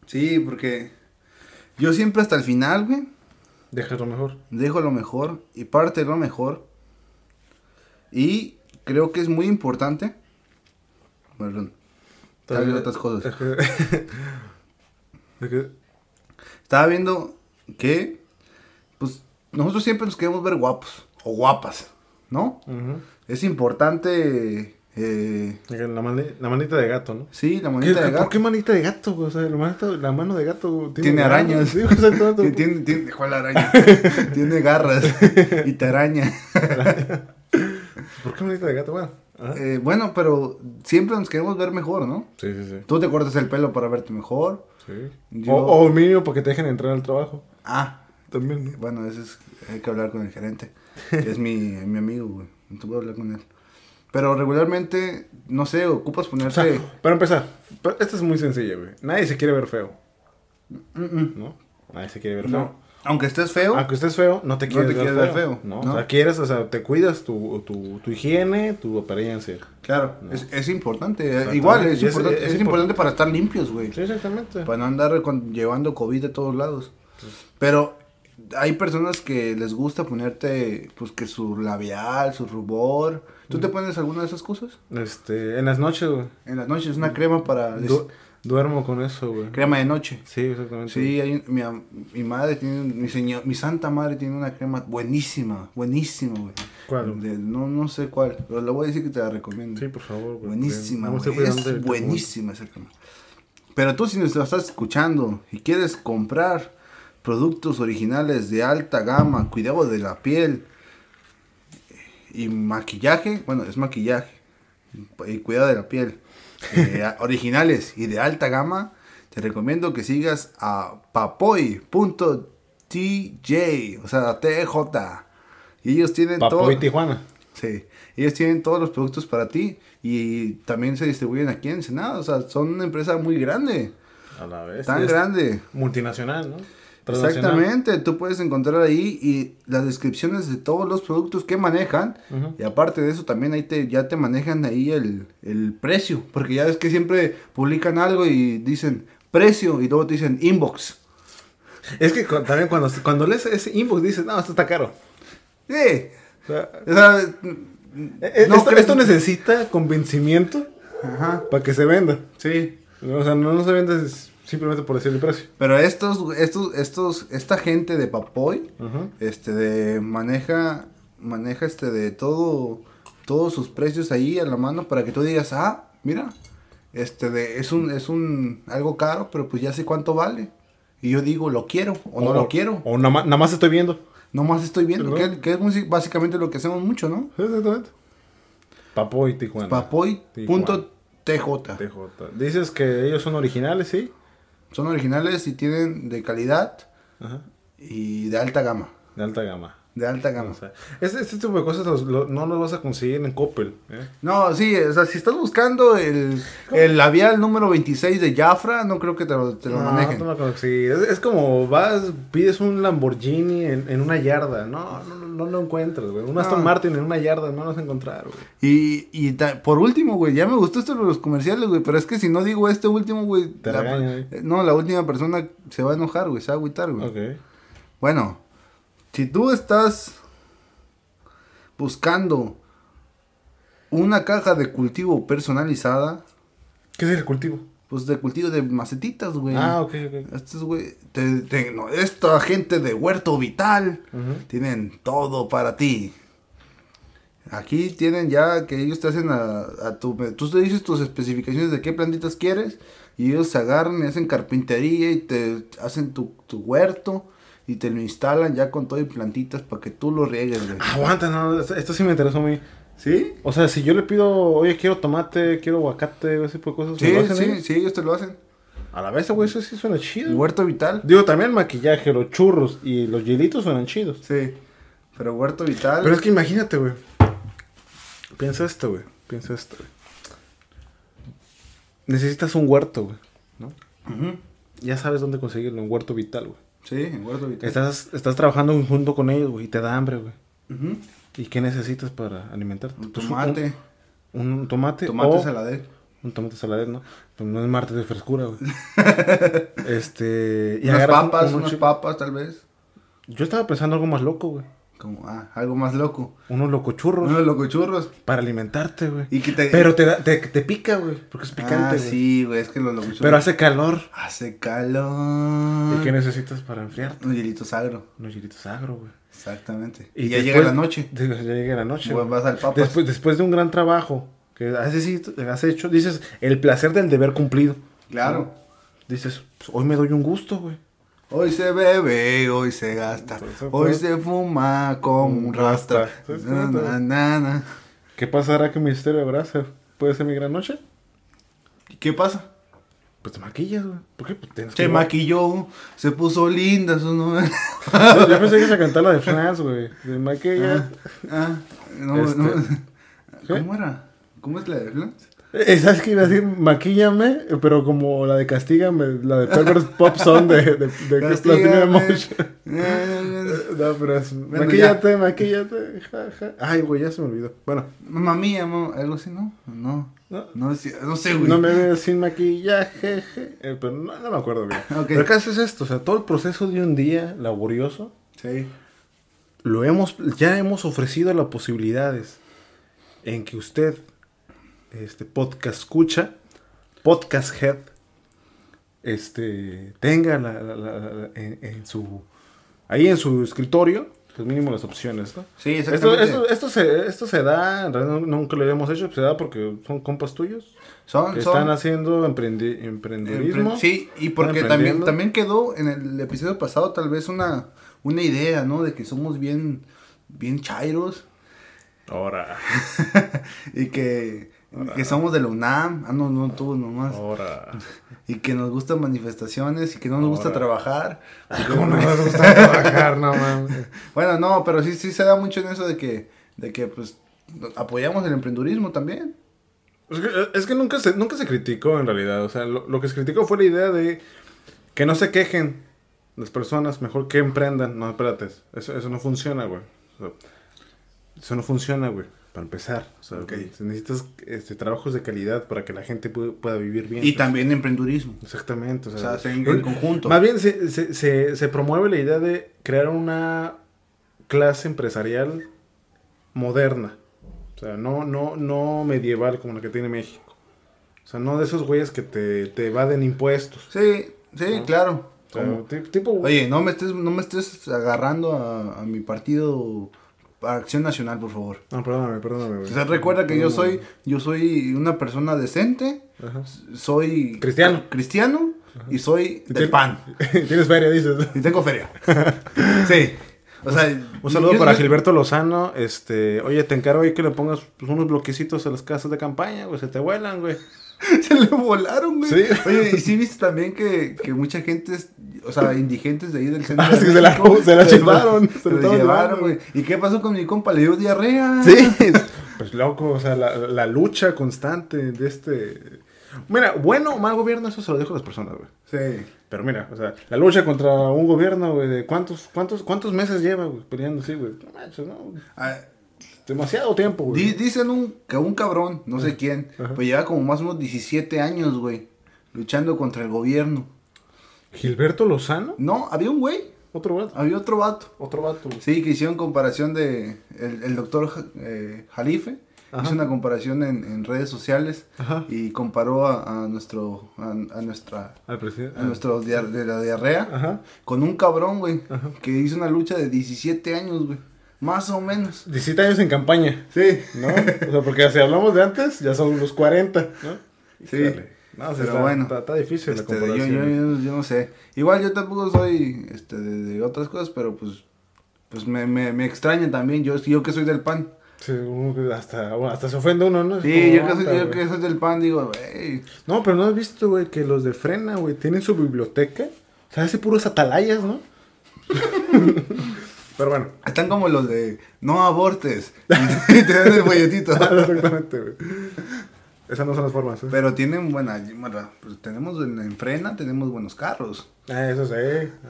Sí, porque yo siempre hasta el final, güey, Deja lo mejor. dejo lo mejor y parte de lo mejor. Y creo que es muy importante. Perdón. Estaba viendo otras cosas. Estaba viendo que, pues, nosotros siempre nos queremos ver guapos o guapas, ¿no? Es importante, eh, La, mani- la manita de gato, ¿no? sí, la ¿Qué- manita de ¿Por gato. qué manita de gato? O sea, la, manita- la mano de gato Tiene arañas. Sí, exactamente. Tiene, tiene, tiene- ¿cuál araña? tiene garras y te araña. ¿Por qué manita de gato? Bueno. Eh, bueno, pero siempre nos queremos ver mejor, ¿no? Sí, sí, sí. Tú te cortas el pelo para verte mejor. Sí. Yo- O, o mínimo para que te dejen entrar al trabajo. Ah, También. ¿no? bueno, eso es, hay que hablar con el gerente, que es mi, mi amigo, güey. Voy a hablar con él. Pero regularmente, no sé, ocupas O ponerte... sea, para empezar, esta es muy sencilla, güey. Nadie se quiere ver feo, Mm, mm. ¿no? Nadie se quiere ver No. feo. Aunque estés feo, Aunque estés feo, no te No quieres, te ver, quieres ver feo. feo, ¿no? ¿no? O sea, quieres, o sea, te cuidas tu, tu, tu higiene, tu apariencia. claro, es, es importante. eh. Igual, es, Y es- importante, es es importante para estar limpios, güey. Sí, exactamente. Para no andar con- llevando COVID de todos lados. Pero hay personas que les gusta ponerte, pues, que su labial, su rubor. ¿Tú te pones alguna de esas cosas? Este, en las noches, güey. En las noches, una crema para... du- duermo con eso, güey. crema de noche. Sí, exactamente. Sí, hay mi, mi madre tiene, mi señor, mi santa madre tiene una crema buenísima, buenísima, güey. ¿Cuál? De- no, no sé cuál, pero le voy a decir que te la recomiendo. Sí, por favor, güey. Buenísima, güey. Es buenísima esa crema. Pero tú si nos la estás escuchando y quieres comprar productos originales de alta gama, cuidado de la piel y maquillaje, bueno, es maquillaje y cuidado de la piel, eh, originales y de alta gama, te recomiendo que sigas a papoy.tj, o sea, TJ. Y ellos tienen todo. Papo y Tijuana. Sí, ellos tienen todos los productos para ti y también se distribuyen aquí en Ensenada, o sea, son una empresa muy grande, A la vez. tan grande. Multinacional, ¿no? Exactamente, tú puedes encontrar ahí y las descripciones de todos los productos que manejan. Y aparte de eso, también ahí te, ya te manejan ahí el, el precio. Porque ya ves que siempre publican algo y dicen precio y luego te dicen inbox. Es que cu- también cuando, cuando lees ese inbox dices, no, esto está caro. Sí. O sea, O sea, eh, no esto, necesita convencimiento Ajá, para que se venda. sí. O sea, no, no se vende simplemente por decir el precio. Pero estos, estos, estos, esta gente de Papoy, este, de, maneja, maneja, este, de todo, todos sus precios ahí a la mano para que tú digas, ah, mira, este, de, es un, es un, algo caro, pero pues ya sé cuánto vale. Y yo digo, lo quiero o no lo quiero. O nada más, nada más estoy viendo. Nomás estoy viendo, que, que es básicamente lo que hacemos mucho, ¿no? Exactamente. Papoy Tijuana. Papoy.tj. TJ. Dices que ellos son originales, ¿sí? Son originales y tienen de calidad Ajá. y de alta gama. De alta gama. De alta gama. O sea, este, este tipo de cosas los- no los vas a conseguir en Coppel. ¿eh? No, sí, o sea, si estás buscando el, el labial número 26 de Jafra, no creo que te lo, te lo no, manejen. no lo conseguí. Es, es como vas, pides un Lamborghini en, en una yarda. No, no, no, no lo encuentras, güey. Un Aston No. Martin en una yarda no lo vas a encontrar, güey. Y, y ta- por último, güey, ya me gustó esto de los comerciales, güey, pero es que si no digo este último, güey, Te la- regañan, güey. eh, no, la última persona se va a enojar, güey, se va a agüitar, güey. Ok. Bueno, si tú estás buscando una caja de cultivo personalizada, ¿Qué es el cultivo? pues de cultivo de macetitas, güey. Ah, ok, ok. Estos, güey, te- te- no, esta gente de Huerto Vital tienen todo para ti. Aquí tienen ya que ellos te hacen a, a tu... Tú te dices tus especificaciones de qué plantitas quieres y ellos se agarran y hacen carpintería y te hacen tu, tu huerto y te lo instalan ya con todo y plantitas para que tú lo riegues, güey. Aguanta, no, esto, sí me interesó a mí. ¿Sí? O sea, si yo le pido, oye, quiero tomate, quiero aguacate, ese tipo de cosas, ¿me Sí, hacen sí, ellos? sí, ellos te lo hacen. A la vez, güey, eso sí suena chido. Huerto Vital. Digo, también el maquillaje, los churros y los hielitos suenan chidos. Sí. Pero Huerto Vital... Pero es que imagínate, güey. Piensa esto, güey. Piensa esto, güey. Necesitas un huerto, güey. ¿No? Ujú. Ya sabes dónde conseguirlo, un huerto vital, güey. Sí, en Huerto Vital. Estás, estás trabajando junto con ellos, güey, y te da hambre, güey. ¿Y qué necesitas para alimentarte? Un Pues, tomate. Un, un tomate. Tomate o saladez. Un tomate saladez, ¿no? Pues no es martes de frescura, güey. este. y unas un- papas, unas papas tal vez. Yo estaba pensando algo más loco, güey. Como, ah, algo más loco. Unos locochurros. Unos locochurros. Para alimentarte, güey. Y que te... Pero te, da- te, te pica, güey. Porque es Ah, picante, güey. sí, güey, es que los locochurros... Pero hace calor. Hace calor. ¿Y qué necesitas para enfriarte? Un hielito sagro. Unos hielitos agro, güey. Exactamente. Y Y, ya después- llega la noche. Ya llega la noche. Güey. vas al papas. Después, después de un gran trabajo que has, has hecho, dices, el placer del deber cumplido. Claro. Dices, pues, hoy me doy un gusto, güey. Hoy se bebe, hoy se gasta. Entonces, Hoy pues, se fuma como un sí, Na, na, na. ¿Qué pasará que mi misterio de brasa puede ser mi gran noche? ¿Y ¿Qué pasa? Pues te maquillas, güey. ¿Por qué? Pues tienes Se que- maquilló, se puso linda su novela. Yo, pensé que se cantaba la de France, güey. De maquilla. Ah, no, Este, no. ¿qué? ¿Cómo era? ¿Cómo es la de Flans? Eh, ¿Sabes qué iba a decir? Maquíllame, pero como la de Castígame, la de Pervert Pop Song de, de, de, Plastilina Motion. No, pero es maquíllate, maquíllate, ja, ja. Ay, güey, ya se me olvidó. Bueno, Mamma mía, mamá, algo así, ¿no? No. No. No, sé, güey. no me ves sin maquillaje, je, eh, pero no, no me acuerdo bien. Ok. Pero el caso es esto, o sea, todo el proceso de un día laborioso, Sí. lo hemos, ya hemos ofrecido las posibilidades en que usted, este podcast escucha, podcast head, este, tenga la, la- la- la- en, en su, ahí en su escritorio, pues mínimo las opciones, ¿no? Sí, Esto, exactamente. esto, esto, se, esto se da, en realidad no- nunca lo habíamos hecho, se da porque son compas tuyos son, que son. están haciendo emprendi-. Empre- Sí, y porque también, también quedó en el episodio pasado tal vez una, una idea, ¿no? De que somos bien, bien chairos Ahora, y que, que somos de la UNAM. Ah, no, no, tú nomás. ahora. Y que nos gustan manifestaciones y que no nos gusta trabajar. ¿Cómo no nos gusta trabajar, no mames? Bueno, no, pero sí, sí se da mucho en eso de que, de que pues, apoyamos el emprendurismo también. Es que, es que nunca, se, nunca se criticó en realidad. O sea, lo, lo que se criticó fue la idea de que no se quejen las personas mejor que emprendan. No, espérate, eso, eso no funciona, güey. Eso no funciona, güey. Para empezar, o sea, Ok. necesitas este, trabajos de calidad para que la gente pu- pueda vivir bien. Y pues. también emprendurismo. Exactamente. O O sea, en, en conjunto. Más bien se, se, se, se promueve la idea de crear una clase empresarial moderna. O sea, no, no, no medieval como la que tiene México. O sea, no de esos güeyes que te, te evaden impuestos. Sí, sí, ¿No? claro. O sea, tipo, Oye, no me estés, no me estés agarrando a, a mi partido Acción Nacional, por favor. No, perdóname, perdóname, O güey. sea, recuerda que yo soy, yo soy una persona decente, Ajá. soy Cristiano. cristiano y soy del pan. Tienes feria, dices. Y tengo feria. sí. O sea, Un saludo yo- para yo- Gilberto Lozano. Este, oye, te encargo ahí que le pongas pues, unos bloquecitos a las casas de campaña, güey. Se te vuelan, güey. Se le volaron, güey. Sí. Oye, y sí viste también que, que mucha gente, es- o sea, indigentes de ahí del centro. Ah, de sí, se la- se la chisparon, se Se la llevaron, güey. ¿Y qué pasó con mi compa? Le dio diarrea. Sí. Pues loco, o sea, la, la lucha constante de este... Mira, bueno o mal gobierno, eso se lo dejo a las personas, güey. Sí. Pero mira, o sea, la lucha contra un gobierno, güey, de cuántos, cuántos, cuántos meses lleva, güey, peleando así, güey. No manches, no. Ah, Demasiado tiempo, güey. di- dicen un, que un cabrón, no sé quién, Ajá. pues lleva como más o menos 17 años, güey, luchando contra el gobierno. Gilberto Lozano, No, había un güey, otro vato. había otro vato. Otro vato, güey. Sí, que hicieron comparación de el, el doctor eh, Jalife. Ajá. Hizo una comparación en, en redes sociales Ajá. y comparó a, a nuestro a, a nuestra Al presidente. a nuestro de la diarrea Ajá. con un cabrón, güey, que hizo una lucha de 17 años, güey. Más o menos. 17 años en campaña, Sí. ¿no? O sea, porque si hablamos de antes, ya son los 40, ¿no? Sí. No, Pero está, bueno, Está, está difícil Este, la yo, comparación. yo- yo no sé. Igual yo tampoco soy este, de, de otras cosas, pero pues pues me, me, me extraña también. Yo, yo que soy del pan. Sí, hasta, bueno, hasta se ofende uno, ¿no? Sí, yo, que "Aguanta, soy, yo güey". que soy del pan, digo, güey. No, pero no has visto, güey, que los de Frena, güey, tienen su biblioteca. O sea, hace puros atalayas, ¿no? pero bueno. Están como los de no abortes. y te dan el folletito. Exactamente, güey. Esas no son las formas, ¿eh? Pero tienen buena, bueno, pues tenemos en, en frena, tenemos buenos carros. Ah, eso sí.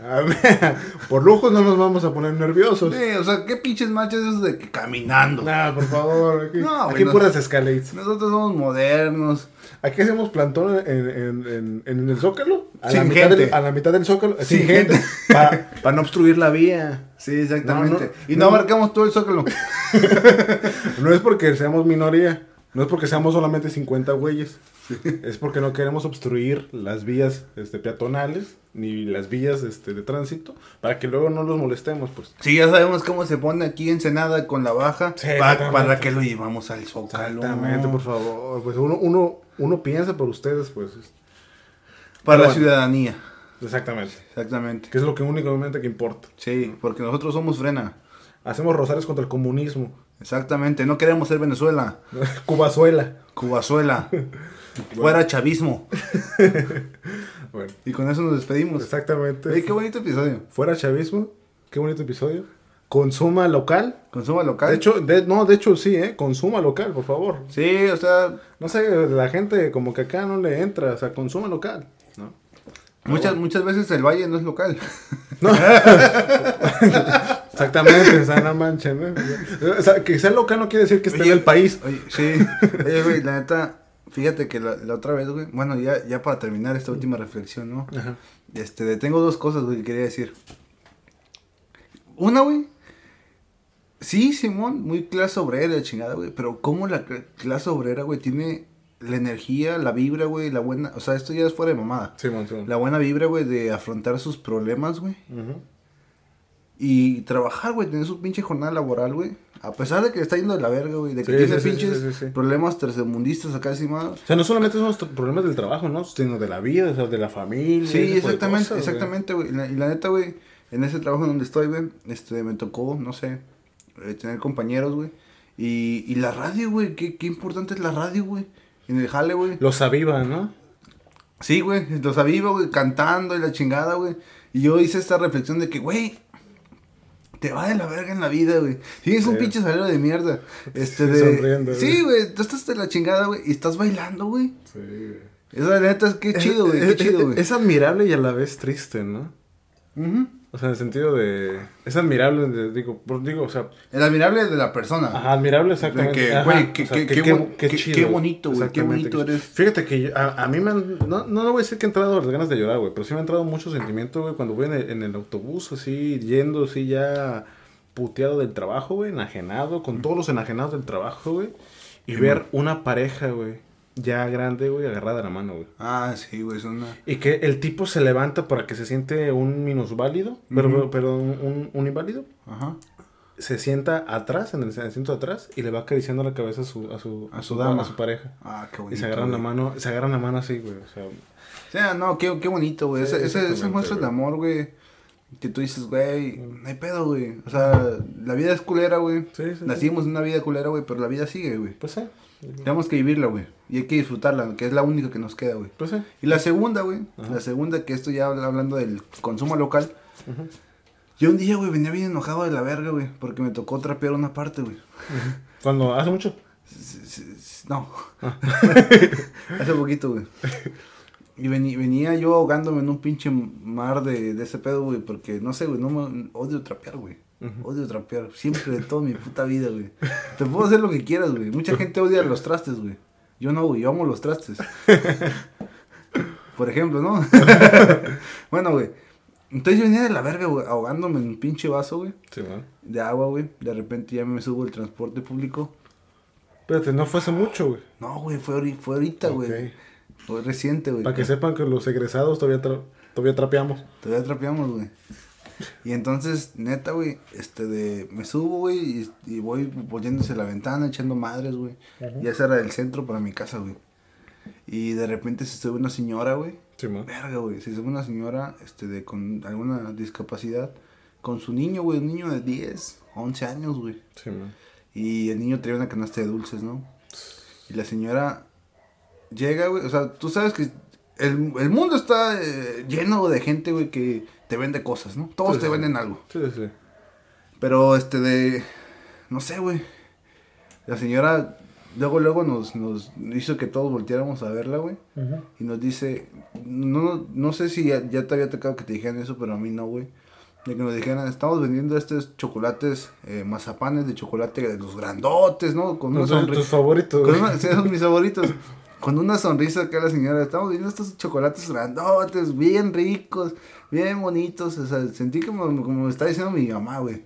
A ver, Por lujos no nos vamos a poner nerviosos. Sí, o sea, ¿qué pinches machos esos de que caminando? Nah, por favor. Aquí, No, aquí güey, no. puras escalates. Nosotros somos modernos. Aquí hacemos plantón en, en, en, el Zócalo. A, Sin la mitad gente. Del, a la mitad del Zócalo. Sin Sin, gente. Para, no obstruir la vía. Sí, exactamente. No, no, y no, no. abarcamos todo el zócalo. No es porque seamos minoría. No es porque seamos solamente 50 güeyes. Es porque no queremos obstruir las vías este, peatonales ni las vías este, de tránsito para que luego no los molestemos, pues. Sí, ya sabemos cómo se pone aquí Ensenada con la baja. Sí, Pa- exactamente. para que lo llevamos al zócalo. Exactamente, por favor. Pues uno, uno, uno piensa por ustedes, pues. Para la ciudadanía. Exactamente. Exactamente. Que es lo que únicamente que importa. Sí, porque nosotros somos frena. Hacemos rosarios contra el comunismo. Exactamente. No queremos ser Venezuela. Cubazuela. Cubazuela. Fuera chavismo. Bueno, Y con eso nos despedimos. exactamente. Oye, qué bonito episodio. Fuera chavismo. Qué bonito episodio. Consuma local. Consuma local. De hecho, de- no, de hecho sí, ¿eh? Consuma local, por favor. Sí, o sea, No sé, la gente como que acá no le entra, o sea, consuma local, ¿no? muchas, muchas veces el valle no es local. No. Exactamente, o sea, no manchen, ¿no? O sea, que sea local no quiere decir que esté Oye, en el país. Oye, sí. Oye, güey, la neta, fíjate que la, la otra vez, güey, bueno, ya, ya para terminar esta última reflexión, ¿no? Ajá. Este, tengo dos cosas, güey, que quería decir. Una, güey. Sí, Simón, muy clase obrera, chingada, güey. Pero cómo la cl- clase obrera, güey, tiene la energía, la vibra, güey, la buena... O sea, esto ya es fuera de mamada. Simón, Simón. La buena vibra, güey, de afrontar sus problemas, güey. Ujú. Y trabajar, güey, tener su pinche jornada laboral, güey. A pesar de que está yendo de la verga, güey. De que Sí, tiene sí, pinches sí, problemas tercermundistas acá encima. O sea, no solamente son los problemas del trabajo, ¿no? Sino de la vida, o sea, de la familia. Sí, exactamente, cosas, exactamente, güey. Y la, y la neta, güey, en ese trabajo donde estoy, güey, este, me tocó, no sé, eh, tener compañeros, güey. Y, y la radio, güey, qué, qué importante es la radio, güey. En el jale, güey. Los aviva, ¿no? Sí, güey, los aviva, güey, cantando y la chingada, güey. Y yo hice esta reflexión de que, güey, te va de la verga en la vida, güey. Tienes un Sí. pinche salario de mierda. Este, de... sonriendo. Sí, güey, tú estás de la chingada, güey, y estás bailando, güey. Sí, güey. Esa neta es que chido, güey, qué chido, güey. Es admirable y a la vez triste, ¿no? Ujú. O sea, en el sentido de... Es admirable, de- digo, digo, o sea... El admirable de la persona. Ajá, admirable De exactamente. que, güey, que- o sea, que- que- qué bonito, güey, qué bonito eres. Fíjate que yo- a, a mí me han... No, no, voy a decir que han entrado las ganas de llorar, güey, pero sí me ha entrado mucho sentimiento, güey, cuando voy en el, en el autobús, así, yendo, así, ya puteado del trabajo, güey, enajenado, con todos los enajenados del trabajo, güey, y Sí, ver man. una pareja, güey, ya grande, güey, agarrada la mano, güey. Ah, sí, güey, es una... Y que el tipo se levanta para que se siente un minusválido, pero, Ujú. pero un, un- un inválido. Ajá. Se sienta atrás, en el asiento de atrás, y le va acariciando la cabeza a su, a su, A su dama. a su pareja. Ah, qué Y bonito. se agarran la mano, se agarran la mano así, güey. O sea, O sea, no, qué, qué bonito, güey. Sí, esas muestras de amor, güey. Que tú dices, güey, no hay pedo, güey. O sea, la vida es culera, güey. Sí, sí. Nacimos en una vida culera, güey, pero la vida sigue, güey. pues sí. Tenemos que vivirla, güey. Y hay que disfrutarla, que es la única que nos queda, güey. Pues sí. Y la segunda, güey. Ajá. La segunda, que esto ya habla- hablando del consumo local. Ujú. Yo un día, güey, venía bien enojado de la verga, güey. Porque me tocó trapear una parte, güey. Cuando hace mucho. No. Hace poquito, güey. Y venía yo ahogándome en un pinche mar de, de ese pedo, güey. Porque, no sé, güey, no me... Odio trapear, güey. Odio trapear. Siempre de toda mi puta vida, güey. Te puedo hacer lo que quieras, güey. Mucha gente odia los trastes, güey. Yo no, güey. Yo amo los trastes. Por ejemplo, ¿no? bueno, güey. Entonces yo venía de la verga, güey. Ahogándome en un pinche vaso, güey. Sí, man. De agua, güey. De repente ya me subo al transporte público. Espérate, no fue hace mucho, güey. No, güey, fue, ahori- fue ahorita, güey. Ok. Fue reciente, güey. Para que sepan que los egresados todavía, tra- todavía trapeamos. Todavía trapeamos, güey. Y entonces, neta, güey, este de... Me subo, güey, y, y voy volviéndose la ventana, echando madres, güey. Y ese era el centro para mi casa, güey. Y de repente se sube una señora, güey. Sí, man. Verga, güey. Se sube una señora, este, de con alguna discapacidad. Con su niño, güey, un niño de 10, 11 años, güey. Sí, man. Y el niño traía una canasta de dulces, ¿no? Y la señora llega, güey. O sea, tú sabes que el, el mundo está eh, lleno de gente, güey, que te vende cosas, ¿no? Todos Sí, te sí. venden algo. Sí, sí. Pero, este, de... No sé, güey. La señora luego, luego nos, nos hizo que todos volteáramos a verla, güey. Y nos dice... No, no sé si ya, ya te había tocado que te dijeran eso, pero a mí no, güey. De que nos dijeran, estamos vendiendo estos chocolates, eh, mazapanes de chocolate los grandotes, ¿no? Con una No son sonrisa. tus favoritos, Con güey. una, sí, son mis favoritos. Con una sonrisa acá la señora, estamos viendo estos chocolates grandotes, bien ricos, bien bonitos. O sea, sentí como, como me está diciendo mi mamá, güey.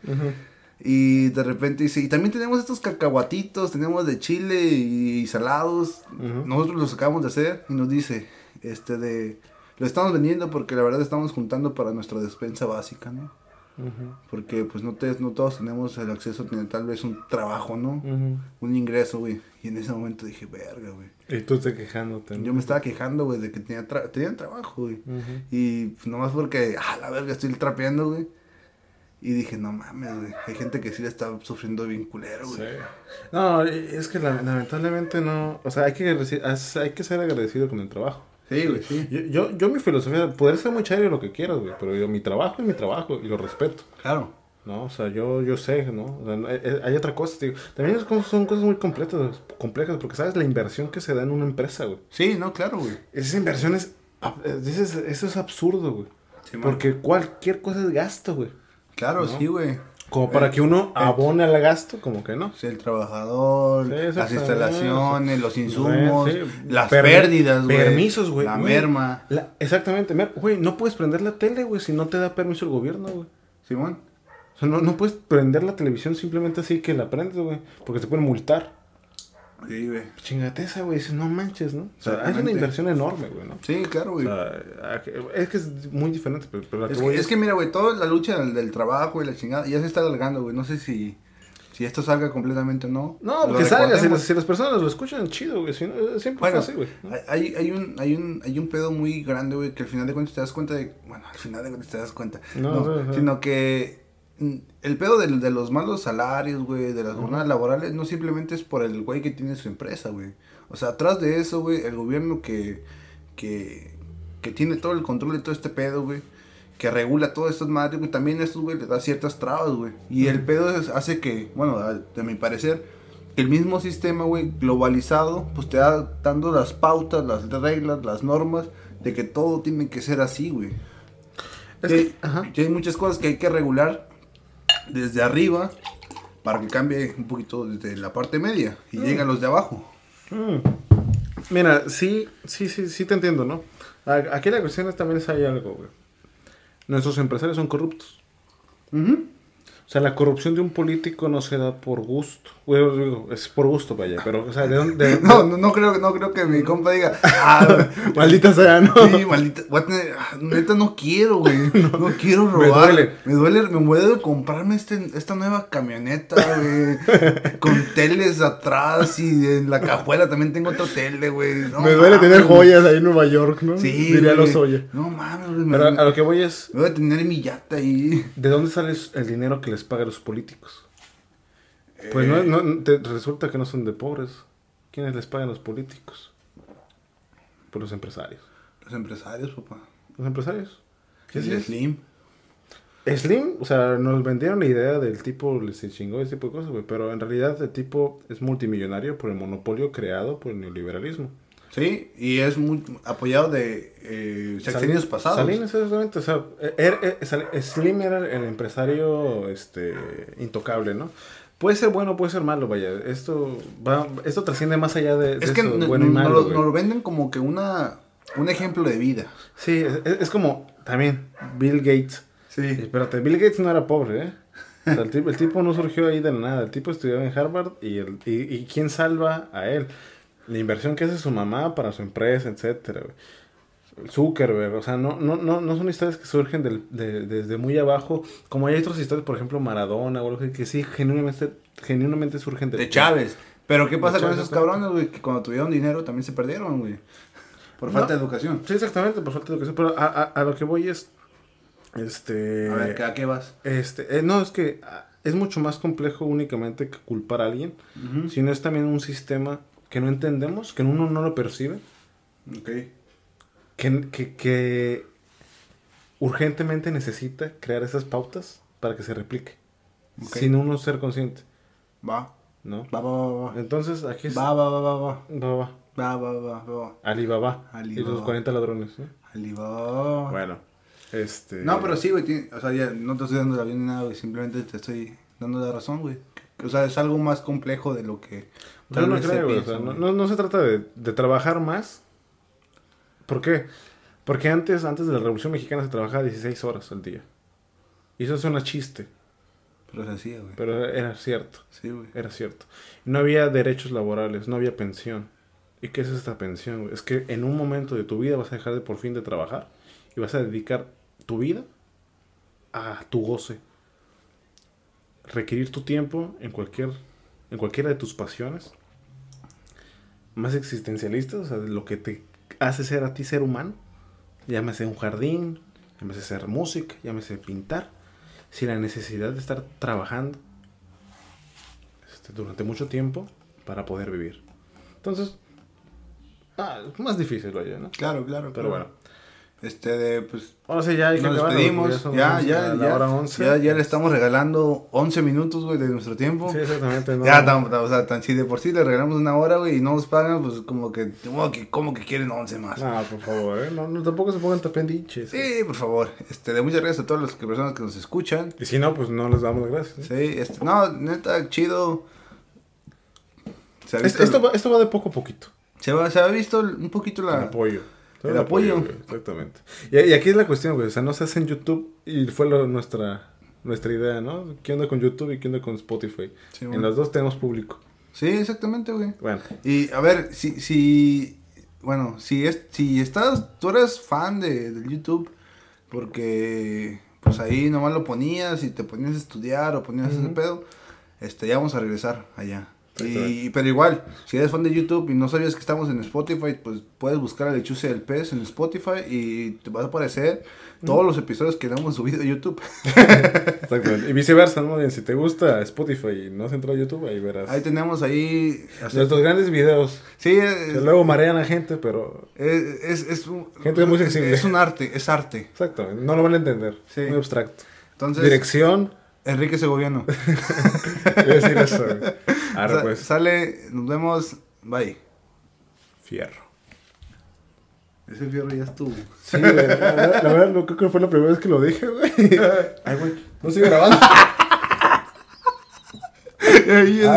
Y de repente dice, y también tenemos estos cacahuatitos, tenemos de chile y, salados. Nosotros los acabamos de hacer y nos dice, este de, lo estamos vendiendo porque la verdad estamos juntando para nuestra despensa básica, ¿no? Porque pues no, te, no todos tenemos el acceso a tener tal vez un trabajo, ¿no? Un ingreso, güey. Y en ese momento dije, verga, güey. Y tú te quejándote. ¿no? Yo me estaba quejando, güey, de que tenía, tra- tenía trabajo, güey. Y pues, nomás porque, ah, la verga, estoy trapeando, güey. Y dije, no mames, güey. Hay gente que sí la está sufriendo bien culero, güey. Sí. No, es que la- lamentablemente no. O sea, hay que, hay que ser agradecido con el trabajo. Sí, güey, sí. Yo, yo, yo mi filosofía, poder ser muy chairo lo que quieras, güey, pero yo, mi trabajo es mi trabajo y lo respeto. Claro. ¿no? O sea, yo, yo sé, ¿no? O sea, no- eh, eh, hay otra cosa, digo. También es son cosas muy completas, complejas, porque sabes la inversión que se da en una empresa, güey. Sí, no, claro, güey. Esa inversión es, ab- eh, dices, eso es absurdo, güey. Sí, porque cualquier cosa es gasto, güey. Claro, ¿no? sí, güey. Como para Eh, que uno eh, abone al gasto, como que no. Sí, el trabajador, Sí, las instalaciones, los insumos, Sí, las permi- pérdidas, güey. Permisos, güey. La merma. La- exactamente, güey, no puedes prender la tele, güey, si no te da permiso el gobierno, güey. Simón. O sea, no, no puedes prender la televisión simplemente así que la prendes, güey, porque te pueden multar. Sí, güey. Chingate esa, güey, dices, no manches, ¿no? O sea, es una inversión enorme, güey, ¿no? Sí, claro, O güey. sea, a que- es que es muy diferente, pero, Es que voy que, es que mira, güey, toda la lucha del, del trabajo y la chingada ya se está alargando, güey. No sé si, si esto salga completamente o no. No, porque salga, si las, si las personas lo escuchan, chido, güey, si no, siempre Bueno, fue así, güey. ¿no? hay, hay, un, hay, un, hay un pedo muy grande, güey, que al final de cuentas te das cuenta de... Bueno, al final de cuentas te das cuenta. No, No, sí. sino que mm, el pedo del- de, los malos salarios, güey, de las jornadas laborales, no simplemente es por el güey que tiene su empresa, güey. O sea, atrás de eso, güey, el gobierno que, que, que tiene todo el control de todo este pedo, güey, que regula todas estas madres, güey, también a estos, güey, le da ciertas trabas, güey. Y el pedo es- hace que, bueno, a- de mi parecer, el mismo sistema, güey, globalizado, pues te da dando las pautas, las reglas, las normas, de que todo tiene que ser así, güey. Es que, que- ajá. que hay muchas cosas que hay que regular desde arriba para que cambie un poquito desde la parte media y Mm. lleguen los de abajo. Mira, sí, sí, sí, sí te entiendo, ¿no? A- Aquí la cuestión es también es hay algo, güey. Nuestros empresarios son corruptos. O sea, la corrupción de un político no se da por gusto. Es por gusto, vaya. Pero, o sea, ¿de dónde? de- No, no, no creo, no creo que mi compa diga, ah, Maldita sea, ¿no? sí, maldita, voy a tener- ah, neta no quiero, güey, no, quiero Me robar. duele. Me duele, me duele comprarme este, esta nueva camioneta, güey, con teles atrás y en la cajuela también tengo otra tele, güey. No Me duele mames, tener joyas ahí en Nueva York, ¿no? Sí, Diría los Oye. No mames, güey. me- Pero a lo que voy es, me voy a tener mi yata ahí. ¿de dónde sale el dinero que les paga a los políticos? Pues Eh. no, no te- resulta que no son de pobres. ¿Quiénes les pagan los políticos? Por los empresarios. Los empresarios, papá. ¿Los empresarios? ¿Qué es? Slim. Slim, o sea, nos vendieron la idea del tipo se chingó ese tipo de cosas, güey, pero en realidad el tipo es multimillonario por el monopolio creado por el neoliberalismo. Sí, y es muy apoyado de eh, sexenios pasados. Salinas, exactamente, o sea, er- er- Slim era el empresario este, intocable, ¿no? Puede ser bueno, puede ser malo, vaya, esto va, esto trasciende más allá de, de Es que no- bueno y no- malo, nos lo- güey. nos lo venden como que una un ejemplo de vida. Sí, es, es como, también, Bill Gates. Sí. Espérate, Bill Gates no era pobre, ¿eh? O sea, el, tipo, el tipo no surgió ahí de nada. El tipo estudiaba en Harvard y, el, y, y ¿quién salva a él? La inversión que hace su mamá para su empresa, etcétera. Zuckerberg, o sea, no, no, no, no son historias que surgen del- de- desde muy abajo, como hay otras historias, por ejemplo, Maradona o algo así, que sí, genuinamente, genuinamente surgen De Chávez. Pero ¿qué pasa con esos cabrones, güey? Que cuando tuvieron dinero también se perdieron, güey. Por falta No. de educación. Sí, exactamente, por falta de educación, pero a, a, a lo que voy es, este... A ver, ¿a qué vas? Este, eh, no, es que ah, es mucho más complejo únicamente que culpar a alguien, sino es también un sistema que no entendemos, que uno no lo percibe, Ok. que, que, que urgentemente necesita crear esas pautas para que se replique, sin uno ser consciente, Va. ¿no? Va, va, va, va. Entonces, aquí es... Va, va, va, va, va. Va, va. Va, va, va, va, va. Alibaba. Y Alibaba. los 40 ladrones, ¿no? Alibaba. Bueno, este... No, pero sí, güey. tiene- O sea, ya no te estoy dando la avión ni nada, güey. Simplemente te estoy dando la razón, güey. O sea, es algo más complejo de lo que. Yo no creo, güey, o piensa, sea, no, güey. no, no se trata de, de trabajar más. ¿Por qué? Porque antes, antes de la Revolución Mexicana se trabajaba 16 horas al día. Y eso suena chiste, Pero se hacía, güey. pero era cierto, Sí, güey. era cierto. No había derechos laborales, no había pensión. ¿Y qué es esta pensión? güey? Es que en un momento de tu vida vas a dejar de por fin de trabajar y vas a dedicar tu vida a tu goce. Requerir tu tiempo en cualquier en cualquiera de tus pasiones más existencialistas, o sea, de lo que te hace ser a ti ser humano. Llámese un jardín, llámese ser música, llámese pintar, sin la necesidad de estar trabajando este, durante mucho tiempo para poder vivir. Entonces, ah, es más difícil, oye, ¿no? Claro, claro. Pero claro. bueno, Este, de, pues. ahora sí ya hay que Nos despedimos. son Ya, ya, ya. hora 11. Ya, ya le estamos regalando 11 minutos, güey, de nuestro tiempo. Sí, exactamente. no. Ya, tam- o sea, tan, si de por sí le regalamos una hora, güey, y no nos pagan, pues como que, como que, como que quieren 11 más. No, por favor, ¿eh? no, no, tampoco se pongan tapendiches. Sí, por favor. Este, de muchas gracias a todas las que- personas que nos escuchan. Y si no, pues no les damos las gracias. ¿eh? Sí, este, no, neta, chido. Esto, va, esto va de poco a poquito. se, va- se ha visto un poquito El la... apoyo. El apoyo. exactamente. Y, y aquí es la cuestión, güey. O sea, no se hace en YouTube y fue lo- nuestra, nuestra idea, ¿no? ¿Qué onda con YouTube y qué onda con Spotify? Sí, en las dos tenemos público. Sí, exactamente, güey. Bueno, Y a ver, si, si, bueno, si es, si estás, tú eres fan de, del YouTube, porque pues ahí nomás lo ponías y te ponías a estudiar o ponías ese Ujú. pedo, este, ya vamos a regresar allá. Y, pero igual, si eres fan de YouTube y no sabías que estamos en Spotify, pues puedes buscar a Lechuce del Pez en Spotify y te va a aparecer todos los episodios que hemos subido a YouTube. exactamente. Y viceversa, ¿no? Bien, si te gusta Spotify y no has entrado a YouTube, ahí verás. Ahí tenemos ahí... Nuestros grandes videos. Sí, es, Que luego marean a gente, pero... es, es, es un, Gente muy sensible. es un arte, es arte. Exactamente. No lo van a entender. Sí. Muy abstracto. Entonces, Dirección. Enrique Segoviano. Voy a decir eso. Sa- pues. Sale, nos vemos, bye. Fierro. Ese fierro ya estuvo. Sí, güey. La, verdad- la verdad, creo que fue la primera vez que lo dije, güey. Ay, güey. No sigue grabando. Ahí es-